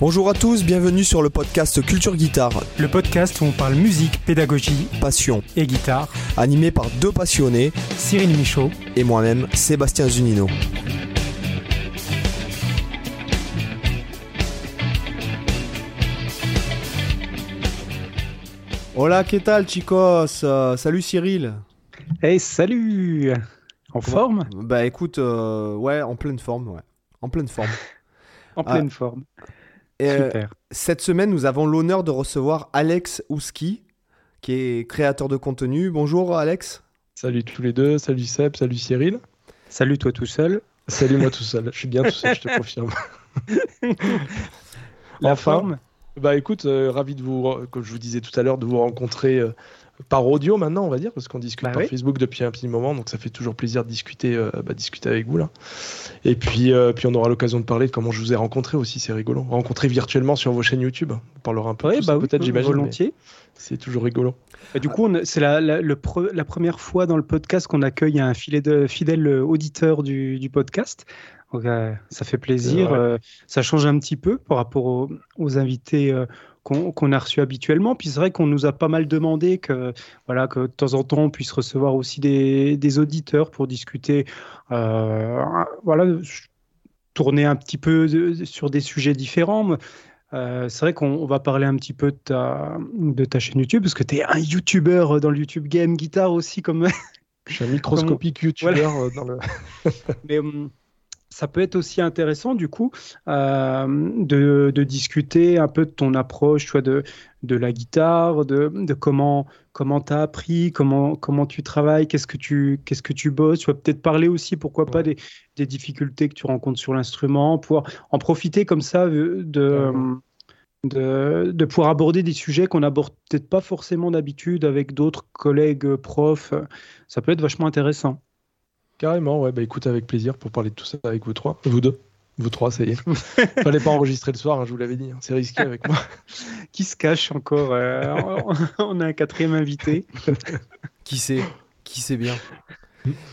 Bonjour à tous, bienvenue sur le podcast Culture Guitare. Le podcast où on parle musique, pédagogie, passion et guitare. Animé par deux passionnés, Cyril Michaud et moi-même, Sébastien Zunino. Hola, ¿qué tal chicos? Euh, Salut Cyril. Hey, salut En forme? Bah écoute, euh, ouais, en pleine forme, ouais. En pleine forme. en pleine ah. forme. Euh, cette semaine, nous avons l'honneur de recevoir Alex Ouski, qui est créateur de contenu. Bonjour Alex. Salut tous les deux, salut Seb, salut Cyril. Salut toi tout seul. Salut moi tout seul, je suis bien tout seul, je te confirme. La forme? Bah écoute, euh, ravi de vous, comme je vous disais tout à l'heure, de vous rencontrer euh, par audio maintenant, on va dire, parce qu'on discute bah par Facebook depuis un petit moment, donc ça fait toujours plaisir de discuter, euh, bah, discuter avec vous là. Et puis, euh, puis on aura l'occasion de parler de comment je vous ai rencontré aussi, c'est rigolo. Rencontré virtuellement sur vos chaînes YouTube. On parlera un peu ouais, bah peut-être, j'imagine. Volontiers. C'est toujours rigolo. Du coup, c'est la, la, la, première fois dans le podcast qu'on accueille un filet de, fidèle auditeur du, du podcast. Donc, euh, ça fait plaisir. ça change un petit peu par rapport aux, aux invités qu'on a reçu habituellement. Puis c'est vrai qu'on nous a pas mal demandé que, voilà, que de temps en temps on puisse recevoir aussi des, auditeurs pour discuter, euh, voilà, tourner un petit peu sur des sujets différents. Euh, c'est vrai qu'on va parler un petit peu de ta, de ta chaîne YouTube, parce que tu es un YouTuber dans le YouTube Game Guitar aussi. Comme... Je suis un microscopique YouTuber euh, dans le. Mais, hum, ça peut être aussi intéressant du coup euh, de, discuter un peu de ton approche, de, de la guitare, de, de comment comment as appris, comment comment tu travailles, qu'est-ce que tu qu'est-ce que tu bosses, tu vas peut-être parler aussi pourquoi pas des, des, difficultés que tu rencontres sur l'instrument, pour en profiter comme ça de, de, pouvoir aborder des sujets qu'on n'aborde peut-être pas forcément d'habitude avec d'autres collègues profs. Ça peut être vachement intéressant. Carrément, ouais, bah écoute, avec plaisir pour parler de tout ça avec vous trois. Vous deux. Vous trois, ça y est. Fallait pas enregistrer le soir, hein, je vous l'avais dit. Hein, c'est risqué avec moi. Qui se cache encore euh, On a un quatrième invité. Qui sait? Qui sait bien?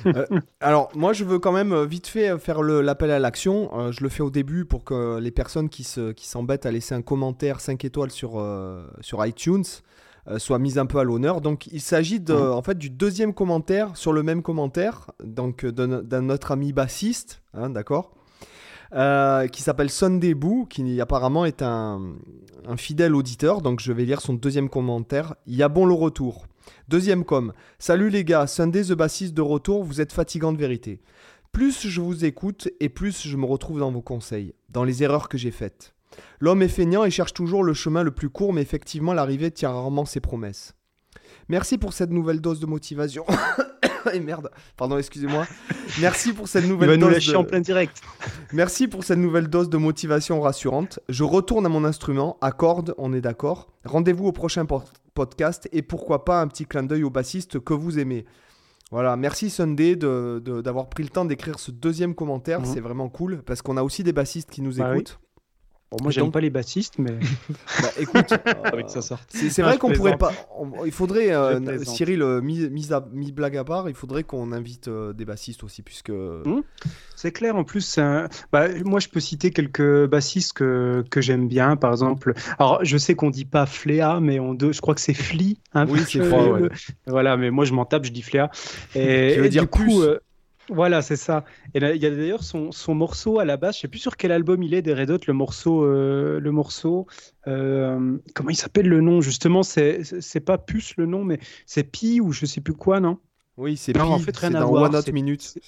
Euh, alors, moi, je veux quand même euh, vite fait faire l'appel à l'action. je le fais au début pour que les personnes qui s'embêtent qui à laisser un commentaire 5 étoiles sur, sur iTunes euh, soit mise un peu à l'honneur. Donc il s'agit de, mmh. en fait du deuxième commentaire sur le même commentaire, donc euh, d'un autre ami bassiste, hein, d'accord, euh, qui s'appelle Sunday Boo, qui apparemment est un, un, fidèle auditeur. Donc je vais lire son deuxième commentaire. Il y a bon le retour. Deuxième com. Salut les gars, Sunday the bassiste de retour. Vous êtes fatigant de vérité. Plus je vous écoute et plus je me retrouve dans vos conseils, dans les erreurs que j'ai faites. L'homme est feignant et cherche toujours le chemin le plus court, mais effectivement, l'arrivée tient rarement ses promesses. Merci pour cette nouvelle dose de motivation. et merde, pardon, excusez-moi. Merci pour cette nouvelle dose. de... en plein direct. Merci pour cette nouvelle dose de motivation rassurante. Je retourne à mon instrument, à on est d'accord. Rendez-vous au prochain podcast et pourquoi pas un petit clin d'œil au bassiste que vous aimez. Voilà, merci Sunday d'avoir pris le temps d'écrire ce deuxième commentaire, mhm. c'est vraiment cool parce qu'on a aussi des bassistes qui nous bah écoutent moi, j'aime pas les bassistes, mais. bah, écoute, avec ça sort. C'est vrai qu'on pourrait pas. il faudrait, euh, Cyril, euh, mis, blague à part, il faudrait qu'on invite euh, des bassistes aussi, puisque. Mmh. C'est clair, en plus, bah, moi, je peux citer quelques bassistes que, que j'aime bien, par exemple. Alors, je sais qu'on dit pas Fléa, mais on je crois que c'est Fli. Hein, oui, c'est Ouais. Voilà, mais moi, je m'en tape, je dis Fléa. Et, et dire du coup, voilà, c'est ça. Et il y a d'ailleurs son, son, morceau à la base, je sais plus sur quel album il est des Red Hot, le morceau, euh, le morceau, euh, comment il s'appelle le nom justement C'est pas Puce le nom, mais c'est Pi ou je sais plus quoi, non? Oui, c'est Pi. En fait, rien à voir. One Hot Minute.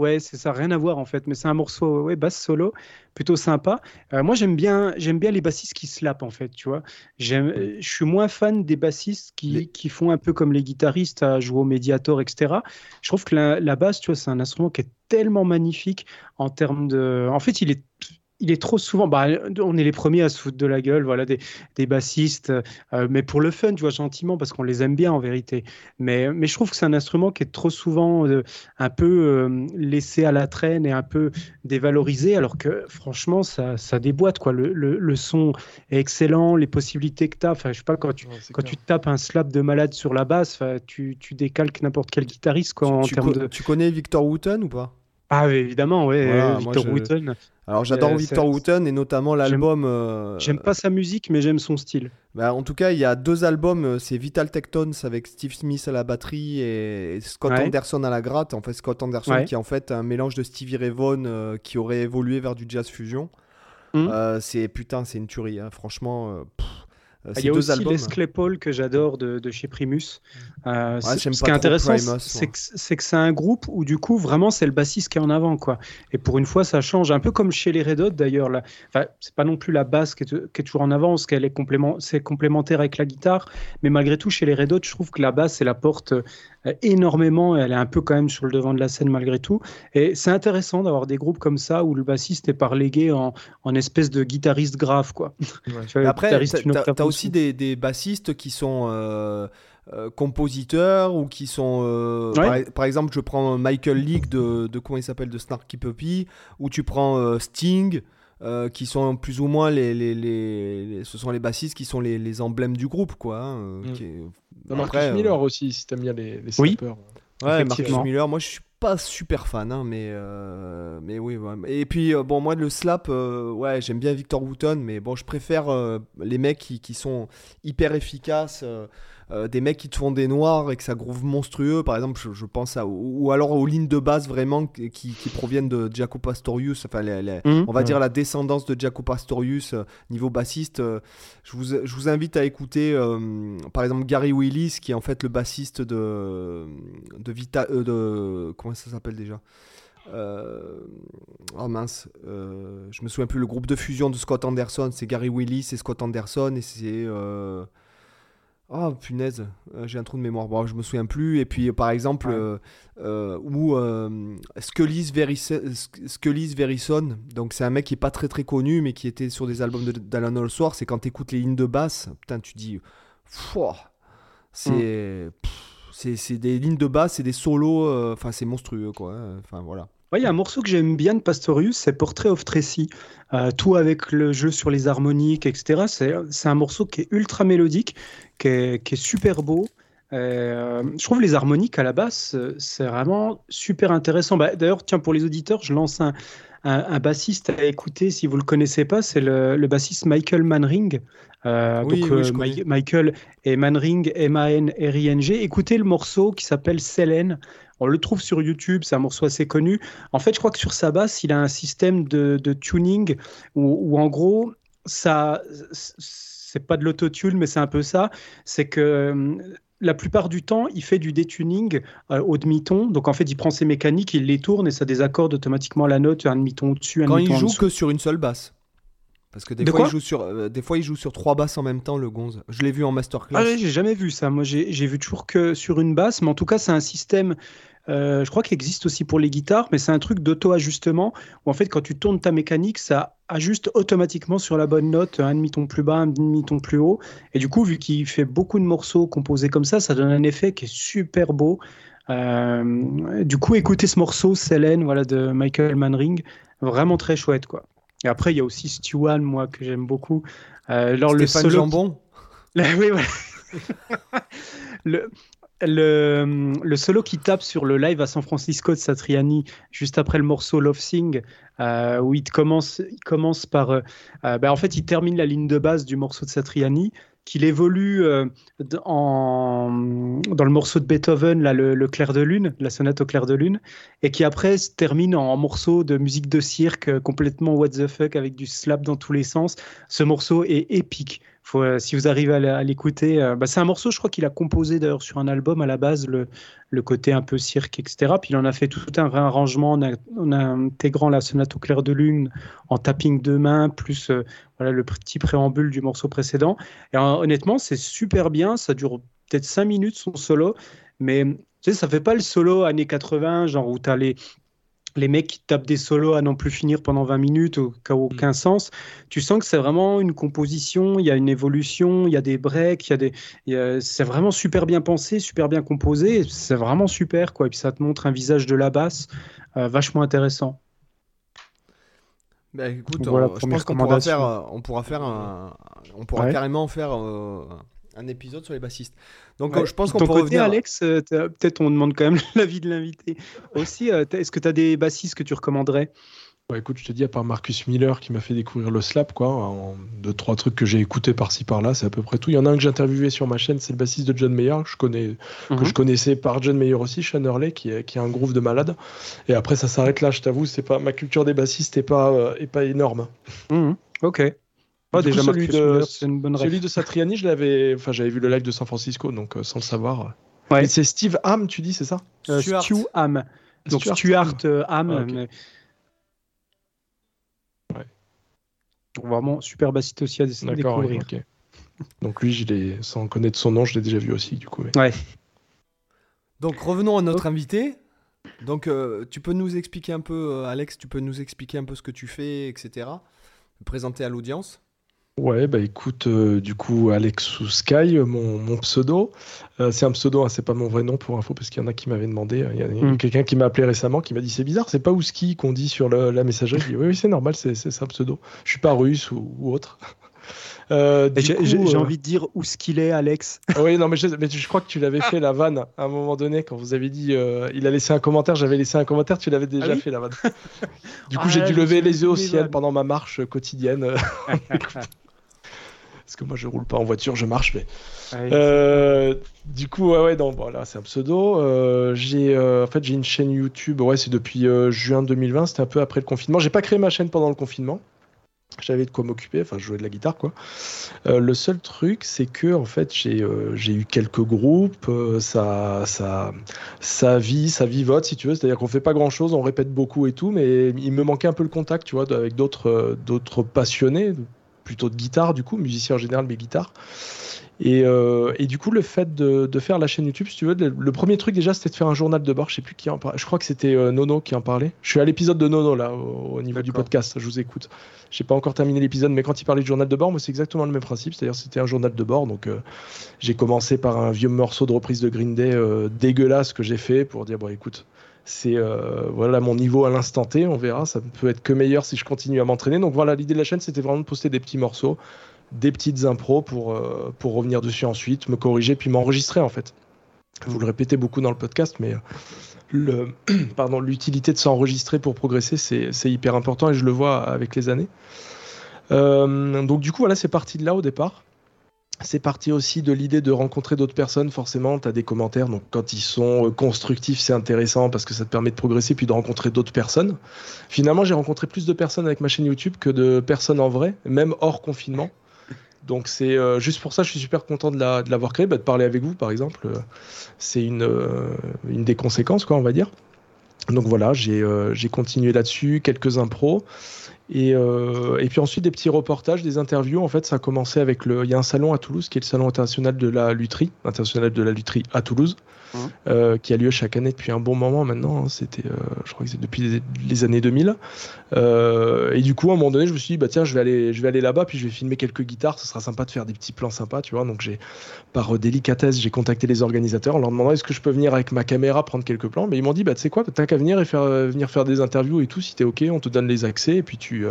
Ouais, c'est ça, rien à voir en fait, mais c'est un morceau, ouais, basse solo, plutôt sympa. Euh, moi, j'aime bien, j'aime bien les bassistes qui slapent en fait, tu vois. J'aime, je suis moins fan des bassistes qui, qui, font un peu comme les guitaristes à jouer au médiator, etc. Je trouve que la, basse, tu vois, c'est un instrument qui est tellement magnifique en termes de. En fait, il est il est trop souvent. Bah, on est les premiers à se foutre de la gueule, voilà, des, des bassistes, euh, mais pour le fun, tu vois, gentiment, parce qu'on les aime bien en vérité. Mais, mais je trouve que c'est un instrument qui est trop souvent euh, un peu euh, laissé à la traîne et un peu dévalorisé, alors que franchement, ça, ça déboîte, quoi. Le, le, son est excellent, les possibilités que tu as. Enfin, je sais pas, quand tu, quand tu tapes un slap de malade sur la basse, tu, tu décalques n'importe quel guitariste, quoi, en termes de. Tu connais Victor Wooten ou pas? Ah évidemment, oui, Victor Wooten. Alors j'adore euh, Victor Wooten et notamment l'album. Euh, j'aime pas sa musique, mais j'aime son style. Bah, en tout cas, il y a deux albums, euh, c'est Vital Tectons avec Steve Smith à la batterie et Scott Anderson à la gratte. En fait, Scott Anderson qui est en fait un mélange de Stevie Ray Vaughan qui aurait évolué vers du jazz fusion. Mmh. c'est putain, c'est une tuerie. Hein. Franchement, euh, il y a aussi albums. Les Claypool que j'adore de, chez Primus. Euh, ce qui est intéressant, c'est que c'est un groupe où du coup vraiment c'est le bassiste qui est en avant quoi. Et pour une fois ça change, un peu comme chez les Red Hot d'ailleurs. Enfin, c'est pas non plus la basse qui est, qui est toujours en avant, parce qu'elle est complément, c'est complémentaire avec la guitare, mais malgré tout chez les Red Hot, je trouve que la basse elle apporte euh, énormément. Elle est un peu quand même sur le devant de la scène malgré tout. Et c'est intéressant d'avoir des groupes comme ça où le bassiste est parlégué en, en espèce de guitariste grave quoi. Après, tu as aussi des, des, bassistes qui sont euh, euh, compositeurs ou qui sont. par, exemple, je prends Michael Leake de, de comment il s'appelle de Snarky Puppy, ou tu prends Sting. qui sont plus ou moins les, les, les, ce sont les bassistes qui sont les, emblèmes du groupe quoi hein, Marcus euh, Miller aussi, si t'aimes bien les, les oui. Ouais, Marcus Miller, moi je suis pas super fan, hein, mais, euh, mais oui. Et puis, euh, bon, moi, le slap, ouais, j'aime bien Victor Wooten, mais bon, je préfère les mecs qui, qui, sont hyper efficaces. Euh, des mecs qui te font des noirs et que ça groove monstrueux, par exemple, je, pense à. Ou, alors aux lignes de base vraiment qui, qui proviennent de Jaco Pastorius, enfin, mmh. on va dire la descendance de Jaco Pastorius euh, niveau bassiste. Euh, je, vous, je vous invite à écouter, par exemple, Gary Willis, qui est en fait le bassiste de. de Vita. de comment ça s'appelle déjà? Oh mince, je me souviens plus. Le groupe de fusion de Scott Anderson, c'est Gary Willis et Scott Anderson et c'est Oh punaise, euh, j'ai un trou de mémoire. Bon, je me souviens plus. Et puis par exemple, euh, euh, où Scully's, Verison, donc c'est un mec qui est pas très très connu, mais qui était sur des albums d'Alan Allsworth. C'est quand tu écoutes les lignes de basse, putain, tu dis, c'est, mm. c'est des lignes de basse, c'est des solos, enfin c'est monstrueux quoi. Hein. Enfin voilà. Il y a un morceau que j'aime bien de Pastorius, c'est Portrait of Tracy. Euh, tout avec le jeu sur les harmoniques, etc. C'est un morceau qui est ultra mélodique, qui est, super beau. Euh, je trouve les harmoniques à la basse, c'est vraiment super intéressant. Bah, d'ailleurs, tiens, pour les auditeurs, je lance un, bassiste à écouter si vous le connaissez pas, c'est le, bassiste Michael Manring. Euh, donc Michael et Manring, M-A-N-R-I-N-G. Écoutez le morceau qui s'appelle Selene. On le trouve sur YouTube, c'est un morceau assez connu. En fait, je crois que sur sa basse, il a un système de, tuning où, en gros, ça, c'est pas de l'autotune, mais c'est un peu ça. C'est que euh, la plupart du temps, il fait du détuning euh, au demi-ton. Donc en fait, il prend ses mécaniques, il les tourne et ça désaccorde automatiquement la note, un demi-ton au-dessus, un Quand il joue que sur une seule basse. Parce que des, fois, il joue sur, euh, des fois, il joue sur trois basses en même temps, le Gonze. Je l'ai vu en masterclass. Ah, j'ai jamais vu ça. Moi, j'ai vu toujours que sur une basse. Mais en tout cas, c'est un système euh, je crois qu'il existe aussi pour les guitares, mais c'est un truc d'auto-ajustement où en fait quand tu tournes ta mécanique, ça ajuste automatiquement sur la bonne note un demi-ton plus bas, un demi-ton plus haut. Et du coup, vu qu'il fait beaucoup de morceaux composés comme ça, ça donne un effet qui est super beau. Euh, du coup, écoutez ce morceau, Selene, voilà, de Michael Manring, vraiment très chouette, quoi. Et après, il y a aussi Stewart, moi, que j'aime beaucoup. Euh, alors, le solo jambon. oui, voilà. le, le, solo qui tape sur le live à San Francisco de Satriani, juste après le morceau Love Sing, euh, où il commence, il commence par. Euh, euh, ben, en fait, il termine la ligne de base du morceau de Satriani, qu'il évolue dans le morceau de Beethoven, là, le, clair de lune, la sonate au clair de lune, et qui après se termine en, morceau de musique de cirque complètement what the fuck avec du slap dans tous les sens. Ce morceau est épique. Euh, si vous arrivez à l'écouter, euh, bah, c'est un morceau, je crois qu'il a composé d'ailleurs sur un album à la base, le, côté un peu cirque, etc. Puis il en a fait tout un réarrangement en, intégrant la sonate au clair de lune en tapping de main, plus euh, voilà, le petit préambule du morceau précédent. Et honnêtement, c'est super bien, ça dure peut-être 5 minutes son solo, mais tu sais, ça fait pas le solo années 80, genre où tu as les, les mecs qui tapent des solos à non plus finir pendant 20 minutes, au cas où aucun mm. sens. Tu sens que c'est vraiment une composition, il y a une évolution, il y a des breaks, il y a des, c'est vraiment super bien pensé, super bien composé, c'est vraiment super quoi. Et puis ça te montre un visage de la basse euh, vachement intéressant. Bah, écoute, je pense qu'on pourra faire, euh, on pourra faire un, on pourra carrément faire euh, un épisode sur les bassistes. Donc je pense qu'on peut revenir. Alex, peut-être on demande quand même l'avis de l'invité. Aussi, est-ce que tu as des bassistes que tu recommanderais? Bah, écoute, je te dis, à part Marcus Miller qui m'a fait découvrir le slap, quoi, en deux, trois trucs que j'ai écoutés par-ci par-là, c'est à peu près tout. Il y en a un que j'ai interviewé sur ma chaîne, c'est le bassiste de John Mayer, que je, connais, que je mhm. connaissais par John Mayer aussi, Sean Hurley, qui, est, qui a un groove de malade. Et après, ça s'arrête là, je t'avoue, c'est pas, ma culture des bassistes n'est pas, euh, est pas énorme. Mhm. Ok. Déjà, celui, de, une bonne celui de Satriani, je l'avais, enfin, j'avais vu le live de San Francisco, donc euh, sans le savoir. Ouais. C'est Steve Ham, tu dis, c'est ça? Euh, Stu Ham. Donc Stuart, Ham. Ah, vraiment super bassiste aussi à découvrir. Donc lui, je sans connaître son nom, je l'ai déjà vu aussi du coup. Ouais. Donc revenons à notre invité. Donc euh, tu peux nous expliquer un peu, euh, Alex, tu peux nous expliquer un peu ce que tu fais, etc. Présenter à l'audience. Ouais, bah écoute, euh, du coup, Alex ou Sky, mon, pseudo. Euh, c'est un pseudo, hein, c'est pas mon vrai nom pour info, parce qu'il y en a qui m'avaient demandé. Il y a, hmm. quelqu'un qui m'a appelé récemment qui m'a dit c'est bizarre, c'est pas Ouski qu'on dit sur la messagerie. oui, oui, c'est normal, c'est un pseudo. Je suis pas russe ou, autre. Euh, j'ai envie de dire où ce qu'il est, Alex. oui, non, mais je, mais je crois que tu l'avais fait la vanne à un moment donné quand vous avez dit il a laissé un commentaire, j'avais laissé un commentaire, tu l'avais déjà ah fait la vanne. du coup, j'ai ah, dû lever les yeux au ciel pendant ma marche quotidienne. Parce que moi je roule pas en voiture, je marche. Mais euh, du coup, ouais, ouais, donc voilà, c'est un pseudo. Euh, j'ai, euh, en fait, j'ai une chaîne YouTube. Ouais, c'est depuis juin 2020. C'était un peu après le confinement. J'ai pas créé ma chaîne pendant le confinement. J'avais de quoi m'occuper, enfin, je jouais de la guitare, quoi. le seul truc, c'est que, en fait, j'ai, j'ai eu quelques groupes, ça, ça, ça vit, ça vivote, si tu veux. C'est-à-dire qu'on fait pas grand-chose, on répète beaucoup et tout, mais il me manquait un peu le contact, tu vois, avec d'autres, d'autres passionnés, plutôt de guitare, du coup, musicien en général, mais guitare. Et, euh, et, du coup, le fait de, de, faire la chaîne YouTube, si tu veux, le, premier truc déjà, c'était de faire un journal de bord. Je sais plus qui en parlait. Je crois que c'était euh, Nono qui en parlait. Je suis à l'épisode de Nono là, au, niveau du podcast. Je vous écoute. J'ai pas encore terminé l'épisode, mais quand il parlait du journal de bord, moi, c'est exactement le même principe. C'est-à-dire, c'était un journal de bord. Donc, euh, j'ai commencé par un vieux morceau de reprise de Green Day dégueulasse que j'ai fait pour dire bon, écoute, c'est voilà mon niveau à l'instant T. On verra. Ça ne peut être que meilleur si je continue à m'entraîner. Donc voilà, l'idée de la chaîne, c'était vraiment de poster des petits morceaux des petites impros pour, euh, pour revenir dessus ensuite, me corriger, puis m'enregistrer en fait. Vous le répétez beaucoup dans le podcast, mais le, pardon, l'utilité de s'enregistrer pour progresser, c'est, hyper important et je le vois avec les années. Euh, donc du coup, voilà, c'est parti de là au départ. C'est parti aussi de l'idée de rencontrer d'autres personnes. Forcément, tu as des commentaires. Donc, quand ils sont euh, constructifs, c'est intéressant parce que ça te permet de progresser puis de rencontrer d'autres personnes. Finalement, j'ai rencontré plus de personnes avec ma chaîne YouTube que de personnes en vrai, même hors confinement. Donc c'est euh, juste pour ça, je suis super content de l'avoir créé, bah, de parler avec vous par exemple. C'est une, euh, une des conséquences, quoi, on va dire. Donc voilà, j'ai continué là-dessus, quelques impros. Et, et, puis ensuite des petits reportages, des interviews. En fait, ça a commencé avec le. Il y a un salon à Toulouse qui est le salon international de la lutherie, international de la lutherie à Toulouse. Euh, qui a lieu chaque année depuis un bon moment maintenant. Hein. C'était, euh, je crois que c'est depuis les, années 2000. Euh, et du coup, à un moment donné, je me suis dit, bah tiens, je vais aller, je vais aller là-bas, puis je vais filmer quelques guitares. Ce sera sympa de faire des petits plans sympas, tu vois. Donc j'ai, par délicatesse, j'ai contacté les organisateurs en leur demandant est-ce que je peux venir avec ma caméra prendre quelques plans? Mais ils m'ont dit, bah tu sais quoi, t'as qu'à venir et faire, venir faire des interviews et tout. Si t'es ok, on te donne les accès et puis tu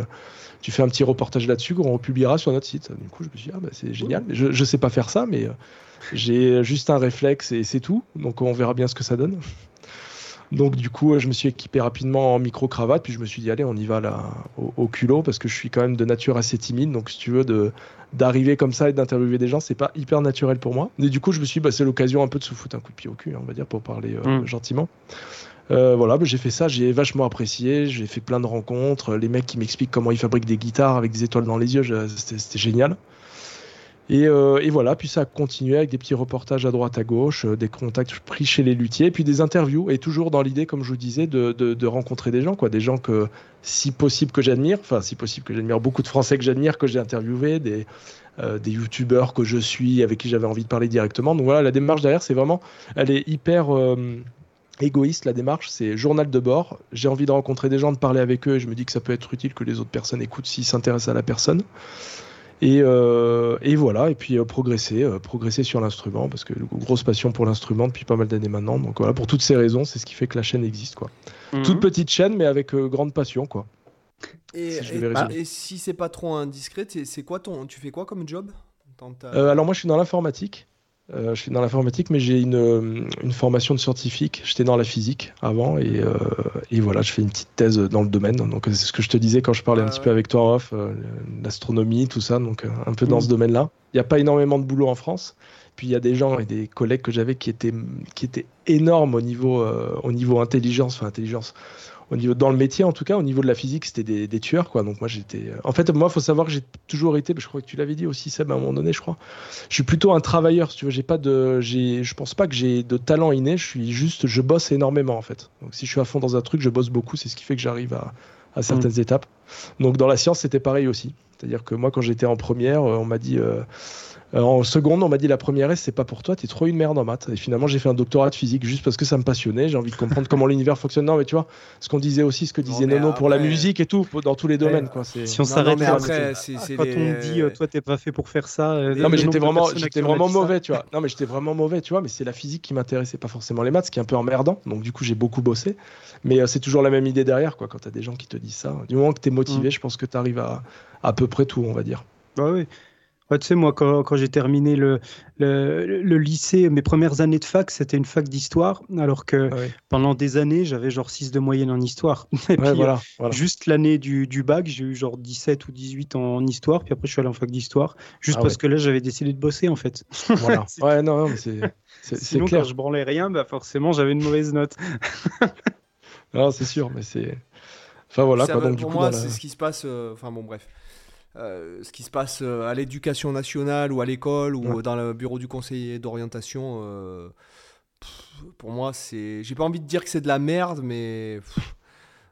tu fais un petit reportage là-dessus qu'on republiera sur notre site. Du coup, je me suis dit, ah, bah, c'est génial. Je, je sais pas faire ça, mais j'ai juste un réflexe et c'est tout. Donc on verra bien ce que ça donne. Donc du coup, je me suis équipé rapidement en micro-cravate, puis je me suis dit, allez, on y va là, au, culot, parce que je suis quand même de nature assez timide. Donc si tu veux, de, d'arriver comme ça et d'interviewer des gens, c'est pas hyper naturel pour moi. Et du coup, je me suis dit, bah, c'est l'occasion un peu de se foutre un coup de pied au cul, on va dire, pour parler euh, mm. gentiment. Euh, voilà, bah, j'ai fait ça, j'ai vachement apprécié, j'ai fait plein de rencontres, les mecs qui m'expliquent comment ils fabriquent des guitares avec des étoiles dans les yeux, c'était génial. Euh, et, voilà, puis ça a continué avec des petits reportages à droite à gauche, euh, des contacts pris chez les luthiers, puis des interviews, et toujours dans l'idée, comme je vous disais, de, rencontrer des gens, quoi, des gens que, si possible que j'admire, enfin si possible que j'admire, beaucoup de Français que j'admire, que j'ai interviewés, des, euh, des youtubeurs que je suis, avec qui j'avais envie de parler directement. Donc voilà, la démarche derrière, c'est vraiment, elle est hyper égoïste la démarche, c'est journal de bord. J'ai envie de rencontrer des gens, de parler avec eux, et je me dis que ça peut être utile que les autres personnes écoutent s'ils s'intéressent à la personne. Et, euh, et, voilà, et puis euh, progresser, euh, progresser sur l'instrument, parce que grosse passion pour l'instrument depuis pas mal d'années maintenant. Donc voilà, pour toutes ces raisons, c'est ce qui fait que la chaîne existe. Quoi. Mhm. Toute petite chaîne, mais avec grande passion. Quoi. Et si, et, si c'est pas trop indiscret, c'est quoi ton, tu fais quoi comme job Alors moi, je suis dans l'informatique. Euh, je suis dans l'informatique, mais j'ai une, euh, une, formation de scientifique. J'étais dans la physique avant et, euh, et, voilà, je fais une petite thèse dans le domaine. Donc c'est ce que je te disais quand je parlais un petit peu avec toi, off, l'astronomie, tout ça. Donc un peu dans mmh. ce domaine-là. Il n'y a pas énormément de boulot en France. Puis il y a des gens et des collègues que j'avais qui étaient, qui étaient énormes au niveau, au niveau intelligence, enfin intelligence, au niveau dans le métier en tout cas au niveau de la physique c'était des, des, tueurs quoi. Donc moi j'étais en fait moi faut savoir que j'ai toujours été je crois que tu l'avais dit aussi Seb à un moment donné je crois. Je suis plutôt un travailleur si tu veux. J'ai pas de j'ai je pense pas que j'ai de talent inné. Je suis juste je bosse énormément en fait. Donc si je suis à fond dans un truc je bosse beaucoup. C'est ce qui fait que j'arrive à, à certaines mm. étapes. Donc dans la science c'était pareil aussi. C'est à dire que moi quand j'étais en première euh, on m'a dit euh, en seconde, on m'a dit la première S, c'est pas pour toi, t'es trop une merde en maths. Et finalement, j'ai fait un doctorat de physique juste parce que ça me passionnait. J'ai envie de comprendre comment l'univers fonctionne. Non, mais tu vois, ce qu'on disait aussi, ce que disait Nono pour la musique et tout, dans tous les domaines. Quoi, si on s'arrête après, quand on dit euh, toi, t'es pas fait pour faire ça. Euh, non, mais j'étais vraiment, j'étais vraiment mauvais, tu vois. Non, mais j'étais vraiment mauvais, tu vois. Mais c'est la physique qui m'intéressait, pas forcément les maths, ce qui est un peu emmerdant. Donc, du coup, j'ai beaucoup bossé. Mais c'est toujours la même idée derrière, quoi. Quand t'as des gens qui te disent ça, du moment que t'es motivé, mm. je pense que t'arrives à à peu près tout, on va dire. Bah oui tu sais, moi, quand, quand j'ai terminé le, le, lycée, mes premières années de fac, c'était une fac d'histoire, alors que ah pendant des années, j'avais genre 6 de moyenne en histoire. Et puis, voilà, juste l'année du, du, bac, j'ai eu genre 17 ou 18 en, histoire, puis après, je suis allé en fac d'histoire, juste ah parce que là, j'avais décidé de bosser, en fait. Voilà. ouais, non, non c'est. Sinon, clair. quand je branlais rien, bah forcément, j'avais une mauvaise note. non, c'est sûr, mais c'est. Enfin voilà, quoi, donc, pour moi, c'est ce qui se passe. Euh, enfin bon, bref. Euh, ce qui se passe euh, à l'éducation nationale ou à l'école ou dans le bureau du conseiller d'orientation, euh, pour moi, c'est. J'ai pas envie de dire que c'est de la merde, mais.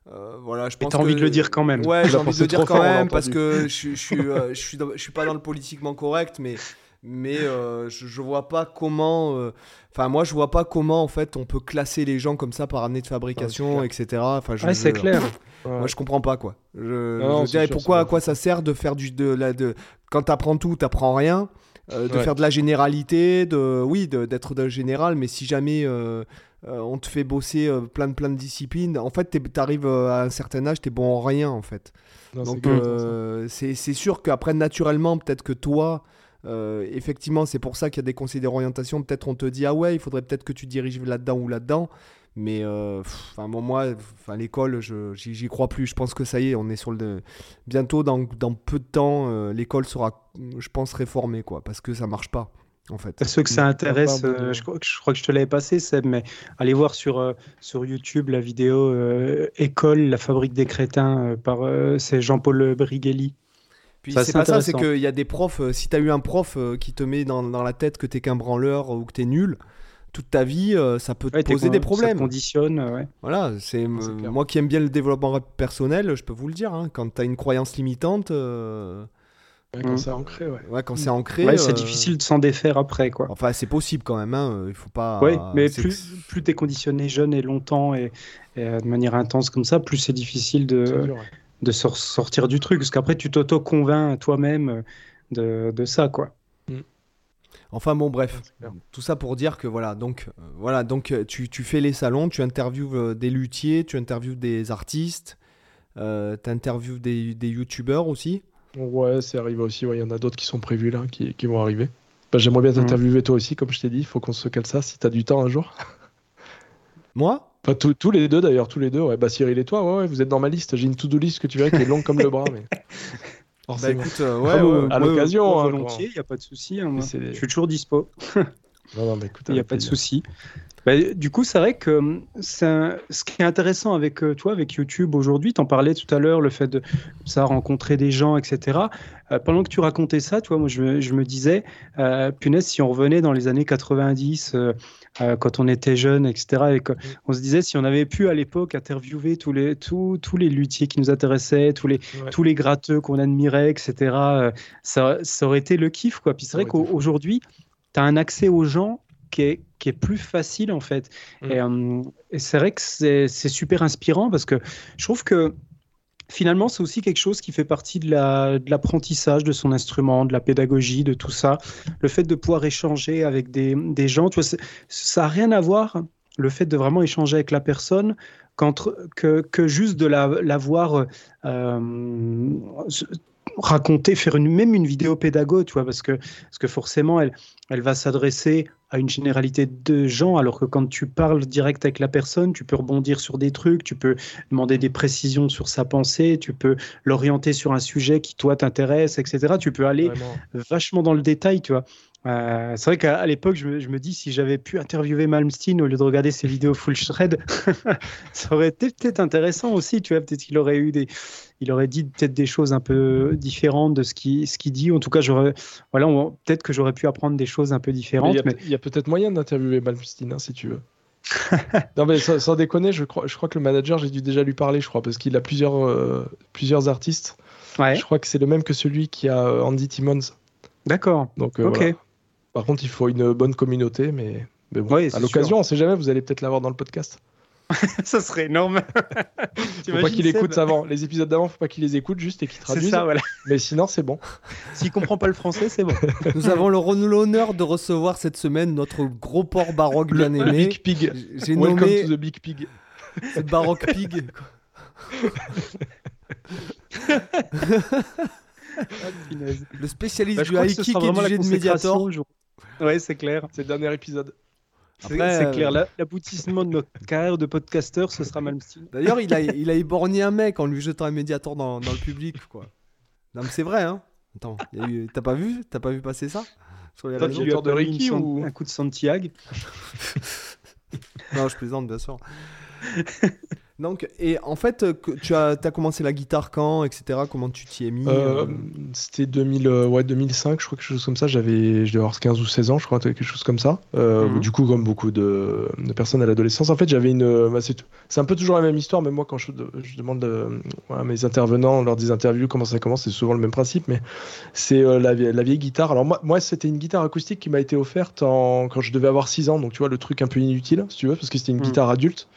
voilà, je pense. t'as envie de le dire quand même. Ouais, j'ai envie de le dire quand même parce que je, je, suis, je, suis, je suis pas dans le politiquement correct, mais mais je, je, vois pas comment. Enfin, moi, je vois pas comment en fait on peut classer les gens comme ça par année de fabrication, etc. Enfin, je, c'est clair. Moi, je comprends pas quoi. Je, dirais pourquoi, à quoi ça sert de faire du de la de quand t'apprends tout, t'apprends rien. Euh, de faire de la généralité, de oui, d'être de, général, mais si jamais euh, euh, on te fait bosser plein de plein de disciplines, en fait, t'arrives à un certain âge, t'es bon en rien en fait. Donc c'est sûr qu'après naturellement, peut-être que toi, effectivement, c'est pour ça qu'il y a des conseils d'orientation. Peut-être on te dit ah ouais, il faudrait peut-être que tu diriges là-dedans ou là-dedans. Mais euh, enfin moi, l'école, j'y crois plus. Je pense que ça y est, on est sur le. Bientôt, dans, dans peu de temps, euh, l'école sera, je pense, réformée, quoi, parce que ça marche pas. En fait. Ceux que ça intéresse, euh, je, crois, je, crois que je te l'avais passé, Seb, mais allez voir sur, sur YouTube la vidéo École, la fabrique des crétins, par c'est Jean-Paul Brighelli. Puis c'est pas ça, c'est qu'il y a des profs, si tu as eu un prof qui te met dans, dans la tête que t'es qu'un branleur ou que t'es nul, toute ta vie, euh, ça peut te poser des problèmes. Ça conditionne, ouais. Voilà, c'est moi qui aime bien le développement personnel, je peux vous le dire. Hein, quand tu as une croyance limitante. Euh, quand mm. c'est ancré, ouais. ouais quand c'est ancré. c'est euh, difficile de s'en défaire après, quoi. Enfin, c'est possible quand même. Hein, il faut pas. Oui, mais plus, plus tu es conditionné jeune et longtemps et, de manière intense comme ça, plus c'est difficile de, de sortir du truc. Parce qu'après, tu t'auto-convaincs toi-même de, de ça, quoi. Enfin bon, bref, tout ça pour dire que voilà, donc euh, voilà, donc euh, tu, tu, fais les salons, tu interviews euh, des luthiers, tu interviews des artistes, tu interviews des, des youtubeurs aussi. Ouais, c'est arrivé aussi. Il y en a d'autres qui sont prévus là, qui, qui vont arriver. Bah, J'aimerais bien t'interviewer toi aussi, comme je t'ai dit. Il faut qu'on se cale ça si tu as du temps un jour. Moi? Pas tous les deux d'ailleurs, tous les deux. Ouais. Bah, Cyril et toi, ouais, vous êtes dans ma liste. J'ai une to-do list que tu verras qui est longue comme le bras. Mais... Bah écoute, euh, ouais, à l'occasion. Hein, volontiers, il n'y a pas de souci. Hein, je suis toujours dispo. non, non, écoute, il n'y a pas de souci. Bah, du coup, c'est vrai que hum, ce qui est intéressant avec euh, toi, avec YouTube aujourd'hui, tu en parlais tout à l'heure, le fait de ça rencontrer des gens, etc. Euh, pendant que tu racontais ça, toi, moi, je, me disais, euh, punaise, si on revenait dans les années 90, quand on était jeune, etc., et on se disait, si on avait pu à l'époque interviewer tous les, tous, tous les luthiers qui nous intéressaient, tous les, tous les gratteux qu'on admirait, etc., ça, ça aurait été le kiff, quoi. Puis c'est vrai qu'aujourd'hui, tu as un accès aux gens qui est qui est plus facile en fait. Mm. Euh, et, c'est vrai que c'est super inspirant parce que je trouve que finalement, c'est aussi quelque chose qui fait partie de l'apprentissage de, son instrument, de la pédagogie, de tout ça. Le fait de pouvoir échanger avec des, gens, tu vois, ça n'a rien à voir, le fait de vraiment échanger avec la personne, que, que, juste de la, la voir euh, raconter, faire une, même une vidéo pédago, tu vois, parce que, parce que forcément, elle, elle va s'adresser à une généralité de gens, alors que quand tu parles direct avec la personne, tu peux rebondir sur des trucs, tu peux demander des précisions sur sa pensée, tu peux l'orienter sur un sujet qui, toi, t'intéresse, etc. Tu peux aller vachement dans le détail, tu vois. Euh, c'est vrai qu'à l'époque, je, me dis, si j'avais pu interviewer Malmsteen au lieu de regarder ses vidéos full shred, ça aurait été peut-être intéressant aussi, tu vois. Peut-être qu'il aurait eu des, il aurait dit peut-être des choses un peu différentes de ce qu'il ce dit. En tout cas, j'aurais, voilà, peut-être que j'aurais pu apprendre des choses un peu différentes. Il y a, peut-être moyen d'interviewer Malmsteen, hein, si tu veux. non mais sans, déconner, je crois, je crois que le manager, j'ai dû déjà lui parler, je crois, parce qu'il a plusieurs, euh, plusieurs artistes. Ouais. Je crois que c'est le même que celui qui a euh, Andy Timmons. D'accord. Donc, euh, ok. Par contre, il faut une bonne communauté, mais, bon, à l'occasion, on sait jamais, vous allez peut-être l'avoir dans le podcast. ça serait énorme. faut pas qu'il écoute avant. Les épisodes d'avant, faut pas qu'il les écoute juste et qu'il traduise. Ça, voilà. Mais sinon, c'est bon. S'il comprend pas le français, c'est bon. Nous avons l'honneur de recevoir cette semaine notre gros porc baroque bien aimé. Le Big Pig. J'ai Welcome nommé... to the Big Pig. C'est baroque pig. le spécialiste bah, du high kick et du jet de Mediator. Ouais, c'est clair. C'est le dernier épisode. C'est clair, euh, l'aboutissement de notre carrière de podcasteur, ce sera Malmsteen. D'ailleurs, il a, il a éborgné un mec en lui jetant un médiator dans, dans le public, quoi. Non, mais c'est vrai, hein. Attends, t'as pas vu T'as pas vu passer ça sur les réseaux de Ricky ou un coup de Santiago Non, je plaisante, bien sûr. Donc, et en fait, euh, tu as, as commencé la guitare quand, etc. Comment tu t'y es mis euh, euh? C'était 2000, ouais, 2005, je crois, quelque chose comme ça. J'avais, je devais avoir 15 ou 16 ans, je crois, quelque chose comme ça. Mhm. Du coup, comme beaucoup de, personnes à l'adolescence, en fait, j'avais une. Bah, c'est un peu toujours la même histoire, mais moi, quand je, je demande à mes intervenants lors des interviews comment ça commence, c'est souvent le même principe, mais c'est la, la, vieille guitare. Alors, moi, moi c'était une guitare acoustique qui m'a été offerte en, quand je devais avoir 6 ans, donc tu vois, le truc un peu inutile, si tu veux, parce que c'était une mhm. guitare adulte.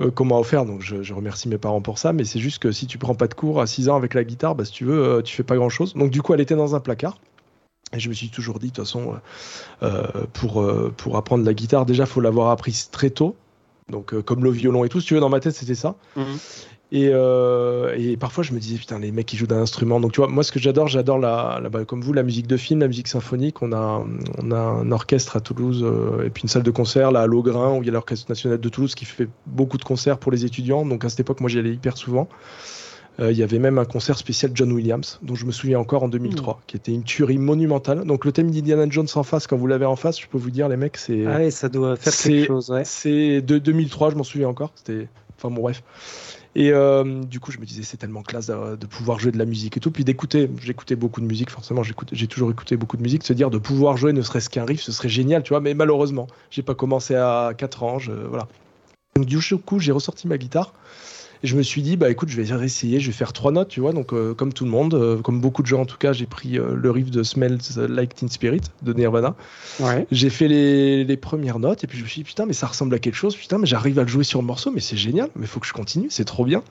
Euh, qu'on m'a offert. Donc je, remercie mes parents pour ça. Mais c'est juste que si tu prends pas de cours à 6 ans avec la guitare, bah, si tu veux, euh, tu fais pas grand chose. Donc du coup, elle était dans un placard. Et je me suis toujours dit, de toute façon, euh, pour, pour apprendre la guitare, déjà, faut l'avoir appris très tôt. Donc, comme le violon et tout, si tu veux, dans ma tête, c'était ça. Euh, et, parfois, je me disais, putain, les mecs qui jouent d'un instrument. Donc, tu vois, moi, ce que j'adore, j'adore, la, bah, comme vous, la musique de film, la musique symphonique. On a, on a un orchestre à Toulouse euh, et puis une salle de concert là, à Laugrain, où il y a l'Orchestre national de Toulouse qui fait beaucoup de concerts pour les étudiants. Donc, à cette époque, moi, j'y allais hyper souvent. Euh, il y avait même un concert spécial John Williams, dont je me souviens encore en 2003, mmh. qui était une tuerie monumentale. Donc, le thème d'Indiana Jones en face, quand vous l'avez en face, je peux vous dire, les mecs, c'est. Ah ouais, ça doit faire quelque chose, ouais. C'est de 2003, je m'en souviens encore. C'était. Enfin, bon, bref. Et euh, du coup, je me disais, c'est tellement classe de, pouvoir jouer de la musique et tout. Puis d'écouter, j'écoutais beaucoup de musique, forcément, j'ai toujours écouté beaucoup de musique. Se dire de pouvoir jouer ne serait-ce qu'un riff, ce serait génial, tu vois. Mais malheureusement, j'ai pas commencé à 4 ans, voilà. Donc du coup, j'ai ressorti ma guitare. Et je me suis dit, bah écoute, je vais essayer, je vais faire trois notes, tu vois. Donc, euh, comme tout le monde, euh, comme beaucoup de gens en tout cas, j'ai pris euh, le riff de Smells Like Teen Spirit de Nirvana. Ouais. J'ai fait les, les, premières notes et puis je me suis dit, putain, mais ça ressemble à quelque chose, putain, mais j'arrive à le jouer sur le morceau, mais c'est génial, mais faut que je continue, c'est trop bien.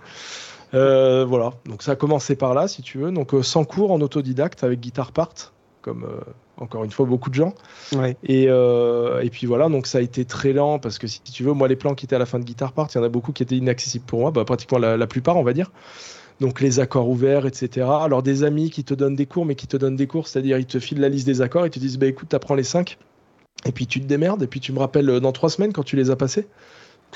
voilà, donc ça a commencé par là, si tu veux. Donc, sans cours, en autodidacte, avec Guitar Part, comme encore une fois beaucoup de gens. Et, euh, et, puis voilà, donc ça a été très lent parce que si tu veux, moi les plans qui étaient à la fin de Guitar Part, il y en a beaucoup qui étaient inaccessibles pour moi, bah, pratiquement la, plupart on va dire. Donc les accords ouverts, etc. Alors des amis qui te donnent des cours, mais qui te donnent des cours, c'est-à-dire ils te filent la liste des accords et te disent bah écoute, t'apprends les 5 et puis tu te démerdes et puis tu me rappelles dans trois semaines quand tu les as passés.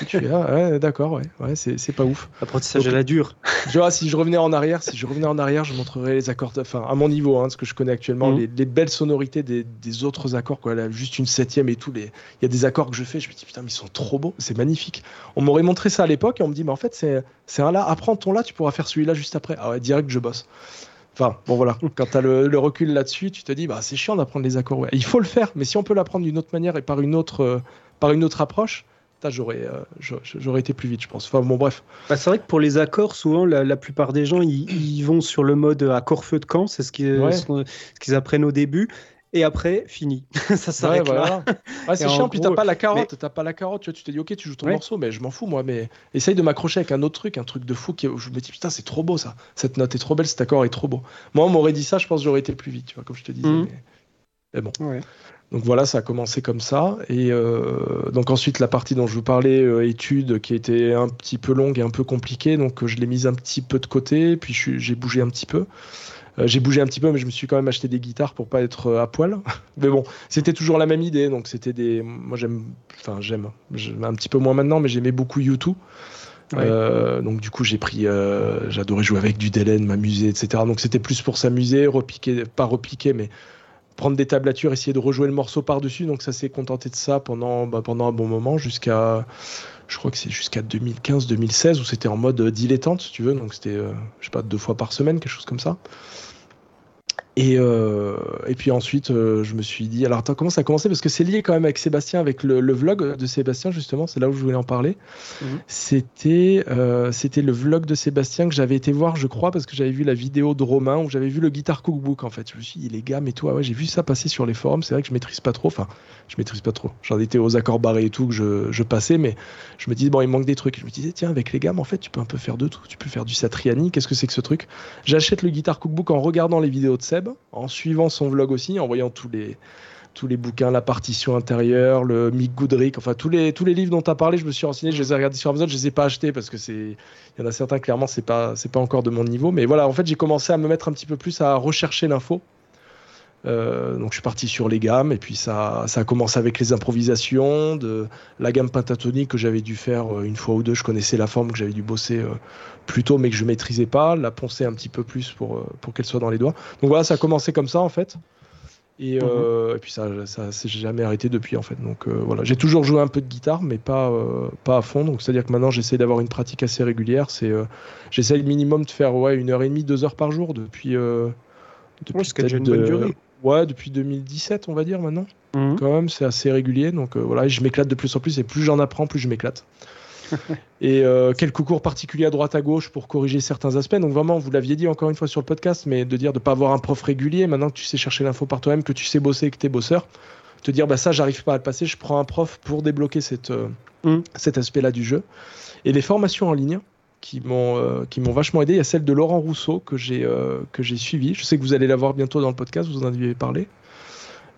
Tu ouais, d'accord, ouais, ouais c'est pas ouf. Apprentissage à la dure. Tu vois, si je revenais en arrière, si je revenais en arrière, je montrerais les accords, enfin, à mon niveau, hein, ce que je connais actuellement, mhm. les, belles sonorités des, des, autres accords, quoi. Là, juste une septième et tout. Les... Il y a des accords que je fais, je me dis, putain, mais ils sont trop beaux, c'est magnifique. On m'aurait montré ça à l'époque et on me dit, mais en fait, c'est un là, apprends ton là, tu pourras faire celui-là juste après. Ah ouais, direct, je bosse. Enfin, bon voilà, quand tu as le, recul là-dessus, tu te dis, bah, c'est chiant d'apprendre les accords. Ouais. Il faut le faire, mais si on peut l'apprendre d'une autre manière et par une autre, euh, par une autre approche, j'aurais euh, j'aurais été plus vite, je pense. Enfin bon, bref. Bah, c'est vrai que pour les accords, souvent, la, plupart des gens, ils, vont sur le mode accord feu de camp, c'est ce qu'ils apprennent au début. et après, fini. ça s'arrête là. c'est chiant, puis t'as pas la carotte, t'as pas la carotte, tu vois, tu t'es dit, ok, tu joues ton morceau, mais je m'en fous, moi, mais essaye de m'accrocher avec un autre truc, un truc de fou, qui... je me dis, putain, c'est trop beau ça, cette note est trop belle, cet accord est trop beau. Moi, on m'aurait dit ça, je pense que j'aurais été plus vite, tu vois, comme je te disais. Mhm. Mais... bon. Donc voilà, ça a commencé comme ça. Et euh, donc ensuite, la partie dont je vous parlais, euh, études, qui était un petit peu longue et un peu compliquée, donc euh, je l'ai mise un petit peu de côté, puis j'ai bougé un petit peu. j'ai bougé un petit peu, mais je me suis quand même acheté des guitares pour pas être à poil. mais bon, c'était toujours la même idée. Donc c'était des, moi j'aime, enfin j'aime, un petit peu moins maintenant, mais j'aimais beaucoup YouTube. donc du coup j'ai pris, j'adorais jouer avec du Delen, m'amuser, etc. Donc c'était plus pour s'amuser, repiquer, pas repiquer, mais prendre des tablatures, essayer de rejouer le morceau par-dessus. Donc ça s'est contenté de ça pendant, bah, pendant un bon moment, jusqu'à, je crois que c'est jusqu'à 2015-2016, où c'était en mode dilettante, si tu veux. Donc c'était, euh, je sais pas, deux fois par semaine, quelque chose comme ça. Et, euh, et puis ensuite, euh, je me suis dit, alors attends, comment ça a commencé? Parce que c'est lié quand même avec Sébastien, avec le, vlog de Sébastien, justement, c'est là où je voulais en parler. C'était euh, c'était le vlog de Sébastien que j'avais été voir, je crois, parce que j'avais vu la vidéo de Romain, où j'avais vu le Guitar Cookbook, en fait. Je me suis dit, les gars, mais toi, ouais, j'ai vu ça passer sur les forums, c'est vrai que je maîtrise pas trop, enfin, je maîtrise pas trop. J'en étais aux accords barrés et tout, que je, je, passais, mais je me disais, bon, il manque des trucs. Je me disais, tiens, avec les gammes, en fait, tu peux un peu faire de tout. Tu peux faire du Satriani, qu'est-ce que c'est que ce truc? J'achète le Guitar Cookbook en regardant les vidéos de Seb, en suivant son vlog aussi, en voyant tous les, tous les bouquins, la partition intérieure, le Mick Goodrick, enfin tous les, tous les livres dont tu as parlé, je me suis renseigné, je les ai regardés sur Amazon, je les ai pas achetés parce que c'est y en a certains clairement c'est pas pas encore de mon niveau, mais voilà, en fait, j'ai commencé à me mettre un petit peu plus à rechercher l'info. Euh, donc je suis parti sur les gammes et puis ça, ça a commencé avec les improvisations de la gamme pentatonique que j'avais dû faire euh, une fois ou deux. Je connaissais la forme que j'avais dû bosser euh, plus tôt mais que je maîtrisais pas, la poncer un petit peu plus pour, pour qu'elle soit dans les doigts. Donc voilà, ça a commencé comme ça en fait. Et, mhm. et puis ça, ça s'est jamais arrêté depuis en fait. Donc voilà, j'ai toujours joué un peu de guitare mais pas, pas à fond. Donc c'est à dire que maintenant j'essaie d'avoir une pratique assez régulière. C'est j'essaie le minimum de faire ouais une heure et demie, deux heures par jour depuis. depuis une bonne durée. Ouais, depuis 2017, on va dire maintenant. Mhm. Quand même, c'est assez régulier. Donc euh, voilà, je m'éclate de plus en plus. Et plus j'en apprends, plus je m'éclate. et euh, quelques cours particuliers à droite à gauche pour corriger certains aspects? Donc vraiment, vous l'aviez dit encore une fois sur le podcast, mais de dire de ne pas avoir un prof régulier, maintenant que tu sais chercher l'info par toi-même, que tu sais bosser, que tu es bosseur, te dire bah ça, j'arrive pas à le passer, je prends un prof pour débloquer cette, euh, mhm. cet aspect-là du jeu. Et les formations en ligne, qui m'ont euh, qui m'ont vachement aidé. Il y a celle de Laurent Rousseau que j'ai euh, que j'ai suivi. Je sais que vous allez la voir bientôt dans le podcast. Vous en avez parlé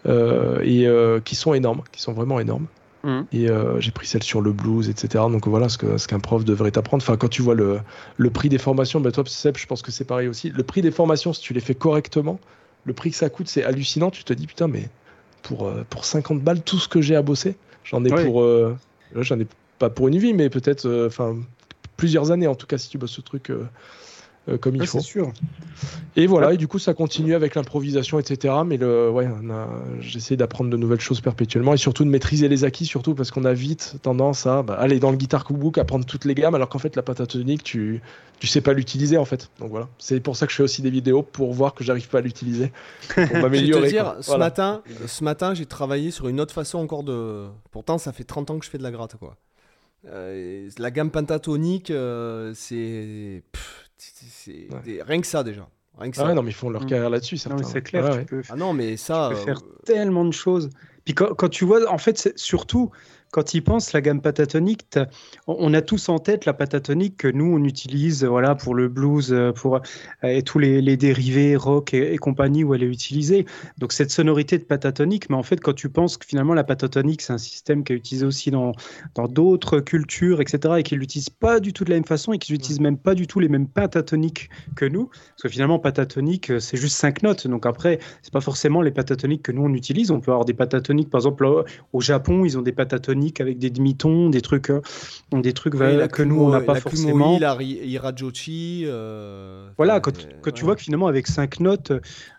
euh, et qui sont énormes, qui sont vraiment énormes. Mmh. Et j'ai pris celle sur le blues, etc. Donc voilà ce que ce qu'un prof devrait apprendre. Enfin, quand tu vois le, le prix des formations, bah toi, Seb, je pense que c'est pareil aussi. Le prix des formations, si tu les fais correctement, le prix que ça coûte, c'est hallucinant. Tu te dis putain, mais pour pour 50 balles, tout ce que j'ai à bosser, j'en ai pour j'en ai pas pour une vie, mais peut-être enfin plusieurs années, en tout cas, si tu bosses ce truc euh, euh, comme il faut. sûr. Et voilà, et du coup, ça continue avec l'improvisation, etc. Mais le, ouais, j'essaie d'apprendre de nouvelles choses perpétuellement et surtout de maîtriser les acquis, surtout parce qu'on a vite tendance à bah, aller dans le guitar cookbook, apprendre toutes les gammes, alors qu'en fait, la pentatonique, tu, tu sais pas l'utiliser en fait. Donc voilà, c'est pour ça que je fais aussi des vidéos pour voir que j'arrive pas à l'utiliser, pour m'améliorer. dire, ce matin, ce matin, j'ai travaillé sur une autre façon encore de. Pourtant, ça fait 30 ans que je fais de la gratte, quoi. Euh, la gamme pentatonique, euh, c'est. Rien que ça déjà. Rien que ah ça. non, mais ils font leur mm. carrière là-dessus, c'est clair. Tu peux... Ah non, mais ça. Tu peux faire euh, tellement de choses. Puis quand, quand tu vois, en fait, surtout, quand ils pensent la gamme patatonique, on a tous en tête la patatonique que nous on utilise voilà pour le blues, euh, pour euh, et tous les, dérivés rock et, compagnie où elle est utilisée. Donc cette sonorité de patatonique, mais en fait quand tu penses que finalement la patatonique c'est un système qui est utilisé aussi dans d'autres cultures, etc. et qu'ils l'utilisent pas du tout de la même façon et qu'ils n'utilisent même pas du tout les mêmes pentatoniques que nous, parce que finalement patatonique euh, c'est juste cinq notes. Donc après c'est pas forcément les pentatoniques que nous on utilise. On peut avoir des pentatoniques par exemple au Japon ils ont des pentatoniques avec des demi-tons, des trucs, euh, des trucs que nous on n'a pas forcément. La Irajochi. Euh, voilà, quand, tu vois que finalement avec cinq notes,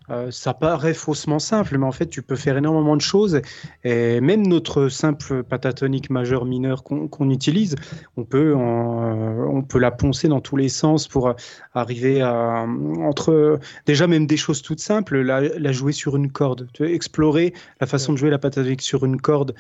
euh, ça paraît faussement simple, mais en fait, tu peux faire énormément de choses. Et même notre simple patatonique majeur mineur qu'on utilise, on peut, on peut la poncer dans tous les sens pour arriver à entre déjà même des choses toutes simples, la, la jouer sur une corde, tu explorer la façon de jouer la patatonique sur une corde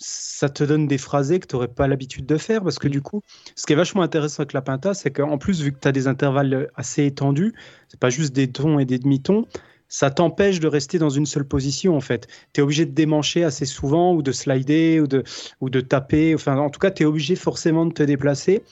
ça te donne des phrasés que tu n'aurais pas l'habitude de faire parce que du coup, ce qui est vachement intéressant avec la pinta, c'est qu'en plus, vu que tu as des intervalles assez étendus, c'est pas juste des tons et des demi-tons, ça t'empêche de rester dans une seule position en fait. Tu es obligé de démancher assez souvent ou de slider ou de, ou de taper. Enfin, en tout cas, tu es obligé forcément de te déplacer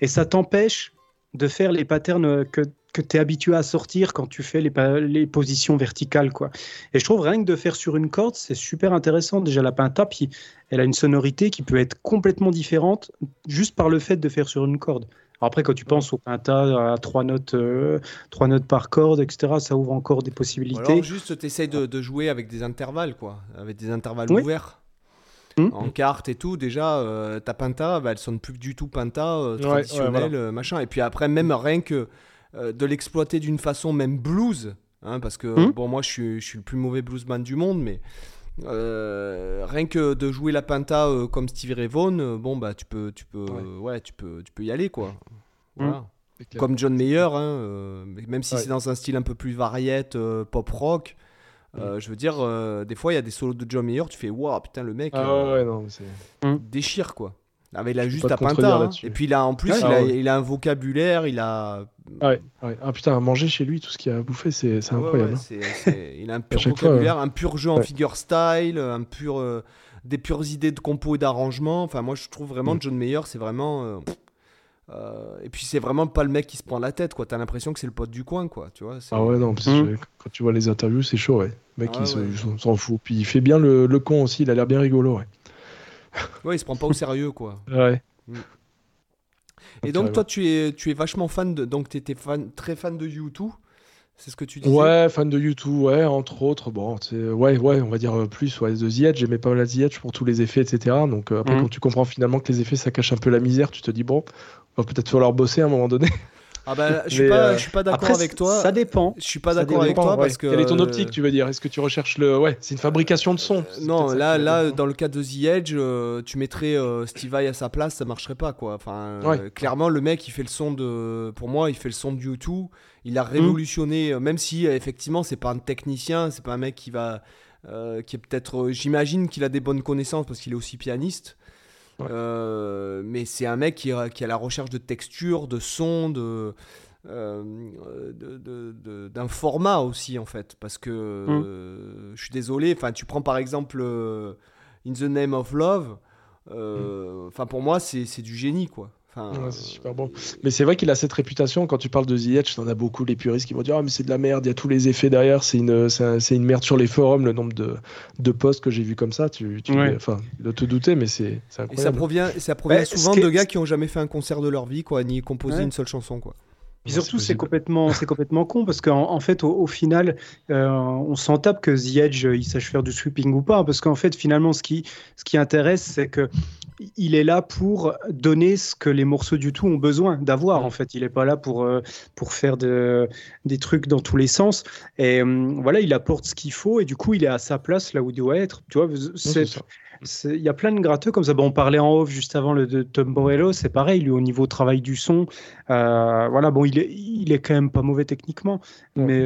et ça t'empêche de faire les patterns que, que tu es habitué à sortir quand tu fais les, les, positions verticales. Quoi. Et je trouve rien que de faire sur une corde, c'est super intéressant. Déjà, la pinta, puis elle a une sonorité qui peut être complètement différente juste par le fait de faire sur une corde après, quand tu penses au Pinta à trois notes, euh, trois notes par corde, etc., ça ouvre encore des possibilités. Alors juste, tu essayes de, jouer avec des intervalles, quoi, avec des intervalles ouverts. Mmh. En carte et tout, déjà, euh, ta Pinta, bah, elle sonne plus du tout Pinta euh, traditionnelle, machin. Et puis après, même rien que de l'exploiter d'une façon même blues, hein, parce que mmh. bon, moi, je suis, je suis le plus mauvais bluesman du monde, mais euh, rien que de jouer la Pinta euh, comme Stevie Ray Vaughan, euh, bon bah tu peux, tu peux, ouais. tu peux, tu peux y aller quoi. Mmh. Comme John Mayer, hein, même si c'est dans un style un peu plus variette, pop rock. Mmh. je veux dire, des fois il y a des solos de John Mayer, tu fais waouh putain le mec ah déchire quoi. Il a juste la Pinta. Hein. Et puis a, en plus, il, a, il, a, un vocabulaire, il a. Ah, ouais, ah putain, à manger chez lui, tout ce qu'il a à bouffer, c'est incroyable. Hein. il a un pur vocabulaire, un pur jeu en figure style, un pur, euh, des pures idées de compo et d'arrangement. Enfin, moi, je trouve vraiment mm. John Mayer, c'est vraiment. Euh, euh, et puis c'est vraiment pas le mec qui se prend la tête, quoi. T'as l'impression que c'est le pote du coin, quoi. Tu vois. Ah ouais, non. Mm. Quand tu vois les interviews, c'est chaud, ouais. Le mec, ah il s'en fout. Puis il fait bien le, le con aussi. Il a l'air bien rigolo, ouais. Ouais, il se prend pas au sérieux, quoi. Ouais. Mm. Et donc, toi, tu es, tu es vachement fan de. Donc, tu étais fan, très fan de U2 c'est ce que tu disais? Ouais, fan de U2, ouais, entre autres. Bon, ouais, ouais, on va dire euh, plus, ouais, The Edge, j'aimais pas mal The Edge pour tous les effets, etc. Donc euh, après, mm. quand tu comprends finalement que les effets, ça cache un peu la misère, tu te dis, bon, on va peut-être falloir bosser à un moment donné. Ah bah, je suis pas, euh, je suis pas d'accord avec toi. Ça dépend. Je suis pas d'accord avec toi parce que. Quelle est ton optique, tu veux dire? Est-ce que tu recherches le, ouais, c'est une fabrication de son. non, là, là, dans le cas de The Edge, euh, tu mettrais euh, Steve Vai à sa place, ça marcherait pas, quoi. Enfin, clairement, le mec, il fait le son de, pour moi, il fait le son de U2. Il a révolutionné, même si effectivement, c'est pas un technicien, c'est pas un mec qui va, qui est peut-être, j'imagine qu'il a des bonnes connaissances parce qu'il est aussi pianiste. Euh, mais c'est un mec qui, qui a la recherche de texture, de son, de, euh, d'un format aussi en fait. Parce que mm. euh, je suis désolé, enfin tu prends par exemple In the Name of Love, mm. enfin pour moi c'est du génie quoi c'est super bon. Mais c'est vrai qu'il a cette réputation. Quand tu parles de The Edge, t'en as beaucoup les puristes qui vont dire Ah, mais c'est de la merde, il y a tous les effets derrière, c'est une, c'est une merde sur les forums, le nombre de, de posts que j'ai vu comme ça. Tu, tu enfin, de te douter, mais c'est incroyable. Et ça provient, ça provient souvent de gars qui ont jamais fait un concert de leur vie, quoi, ni composé une seule chanson, quoi. Et surtout, c'est complètement, c'est complètement con parce qu'en en fait, au, final, euh, on s'en tape que The Edge il sache faire du sweeping ou pas, parce qu'en fait, finalement, ce qui, ce qui intéresse, c'est que il est là pour donner ce que les morceaux du tout ont besoin d'avoir. En fait, il n'est pas là pour, euh, pour faire de, des trucs dans tous les sens. Et euh, voilà, il apporte ce qu'il faut et du coup, il est à sa place là où il doit être. Tu vois, il y a plein de gratteux comme ça. Bon, on parlait en off juste avant le de Tom Borello, c'est pareil, lui au niveau travail du son. Euh, voilà, bon, il est, il est quand même pas mauvais techniquement, mais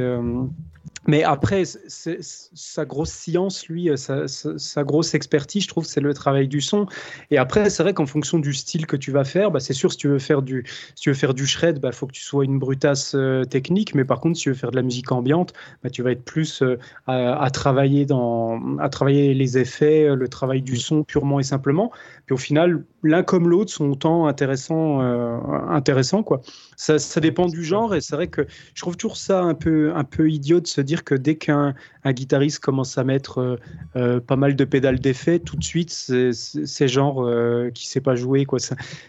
mais après, sa grosse science, lui, euh, sa, grosse expertise, je trouve, c'est le travail du son. Et après, c'est vrai qu'en fonction du style que tu vas faire, bah, c'est sûr, si tu veux faire du, shred, il bah, faut que tu sois une brutasse euh, technique. Mais par contre, si tu veux faire de la musique ambiante, bah, tu vas être plus euh, à, travailler dans, à travailler les effets, le travail du son purement et simplement. Puis au final, l'un comme l'autre sont autant intéressants, intéressants quoi. Ça, ça dépend du genre. Et c'est vrai que je trouve toujours ça un peu, un peu idiot de se dire que dès qu'un un guitariste commence à mettre euh, euh, pas mal de pédales d'effet, tout de suite, c'est genre euh, qui sait pas jouer. quoi.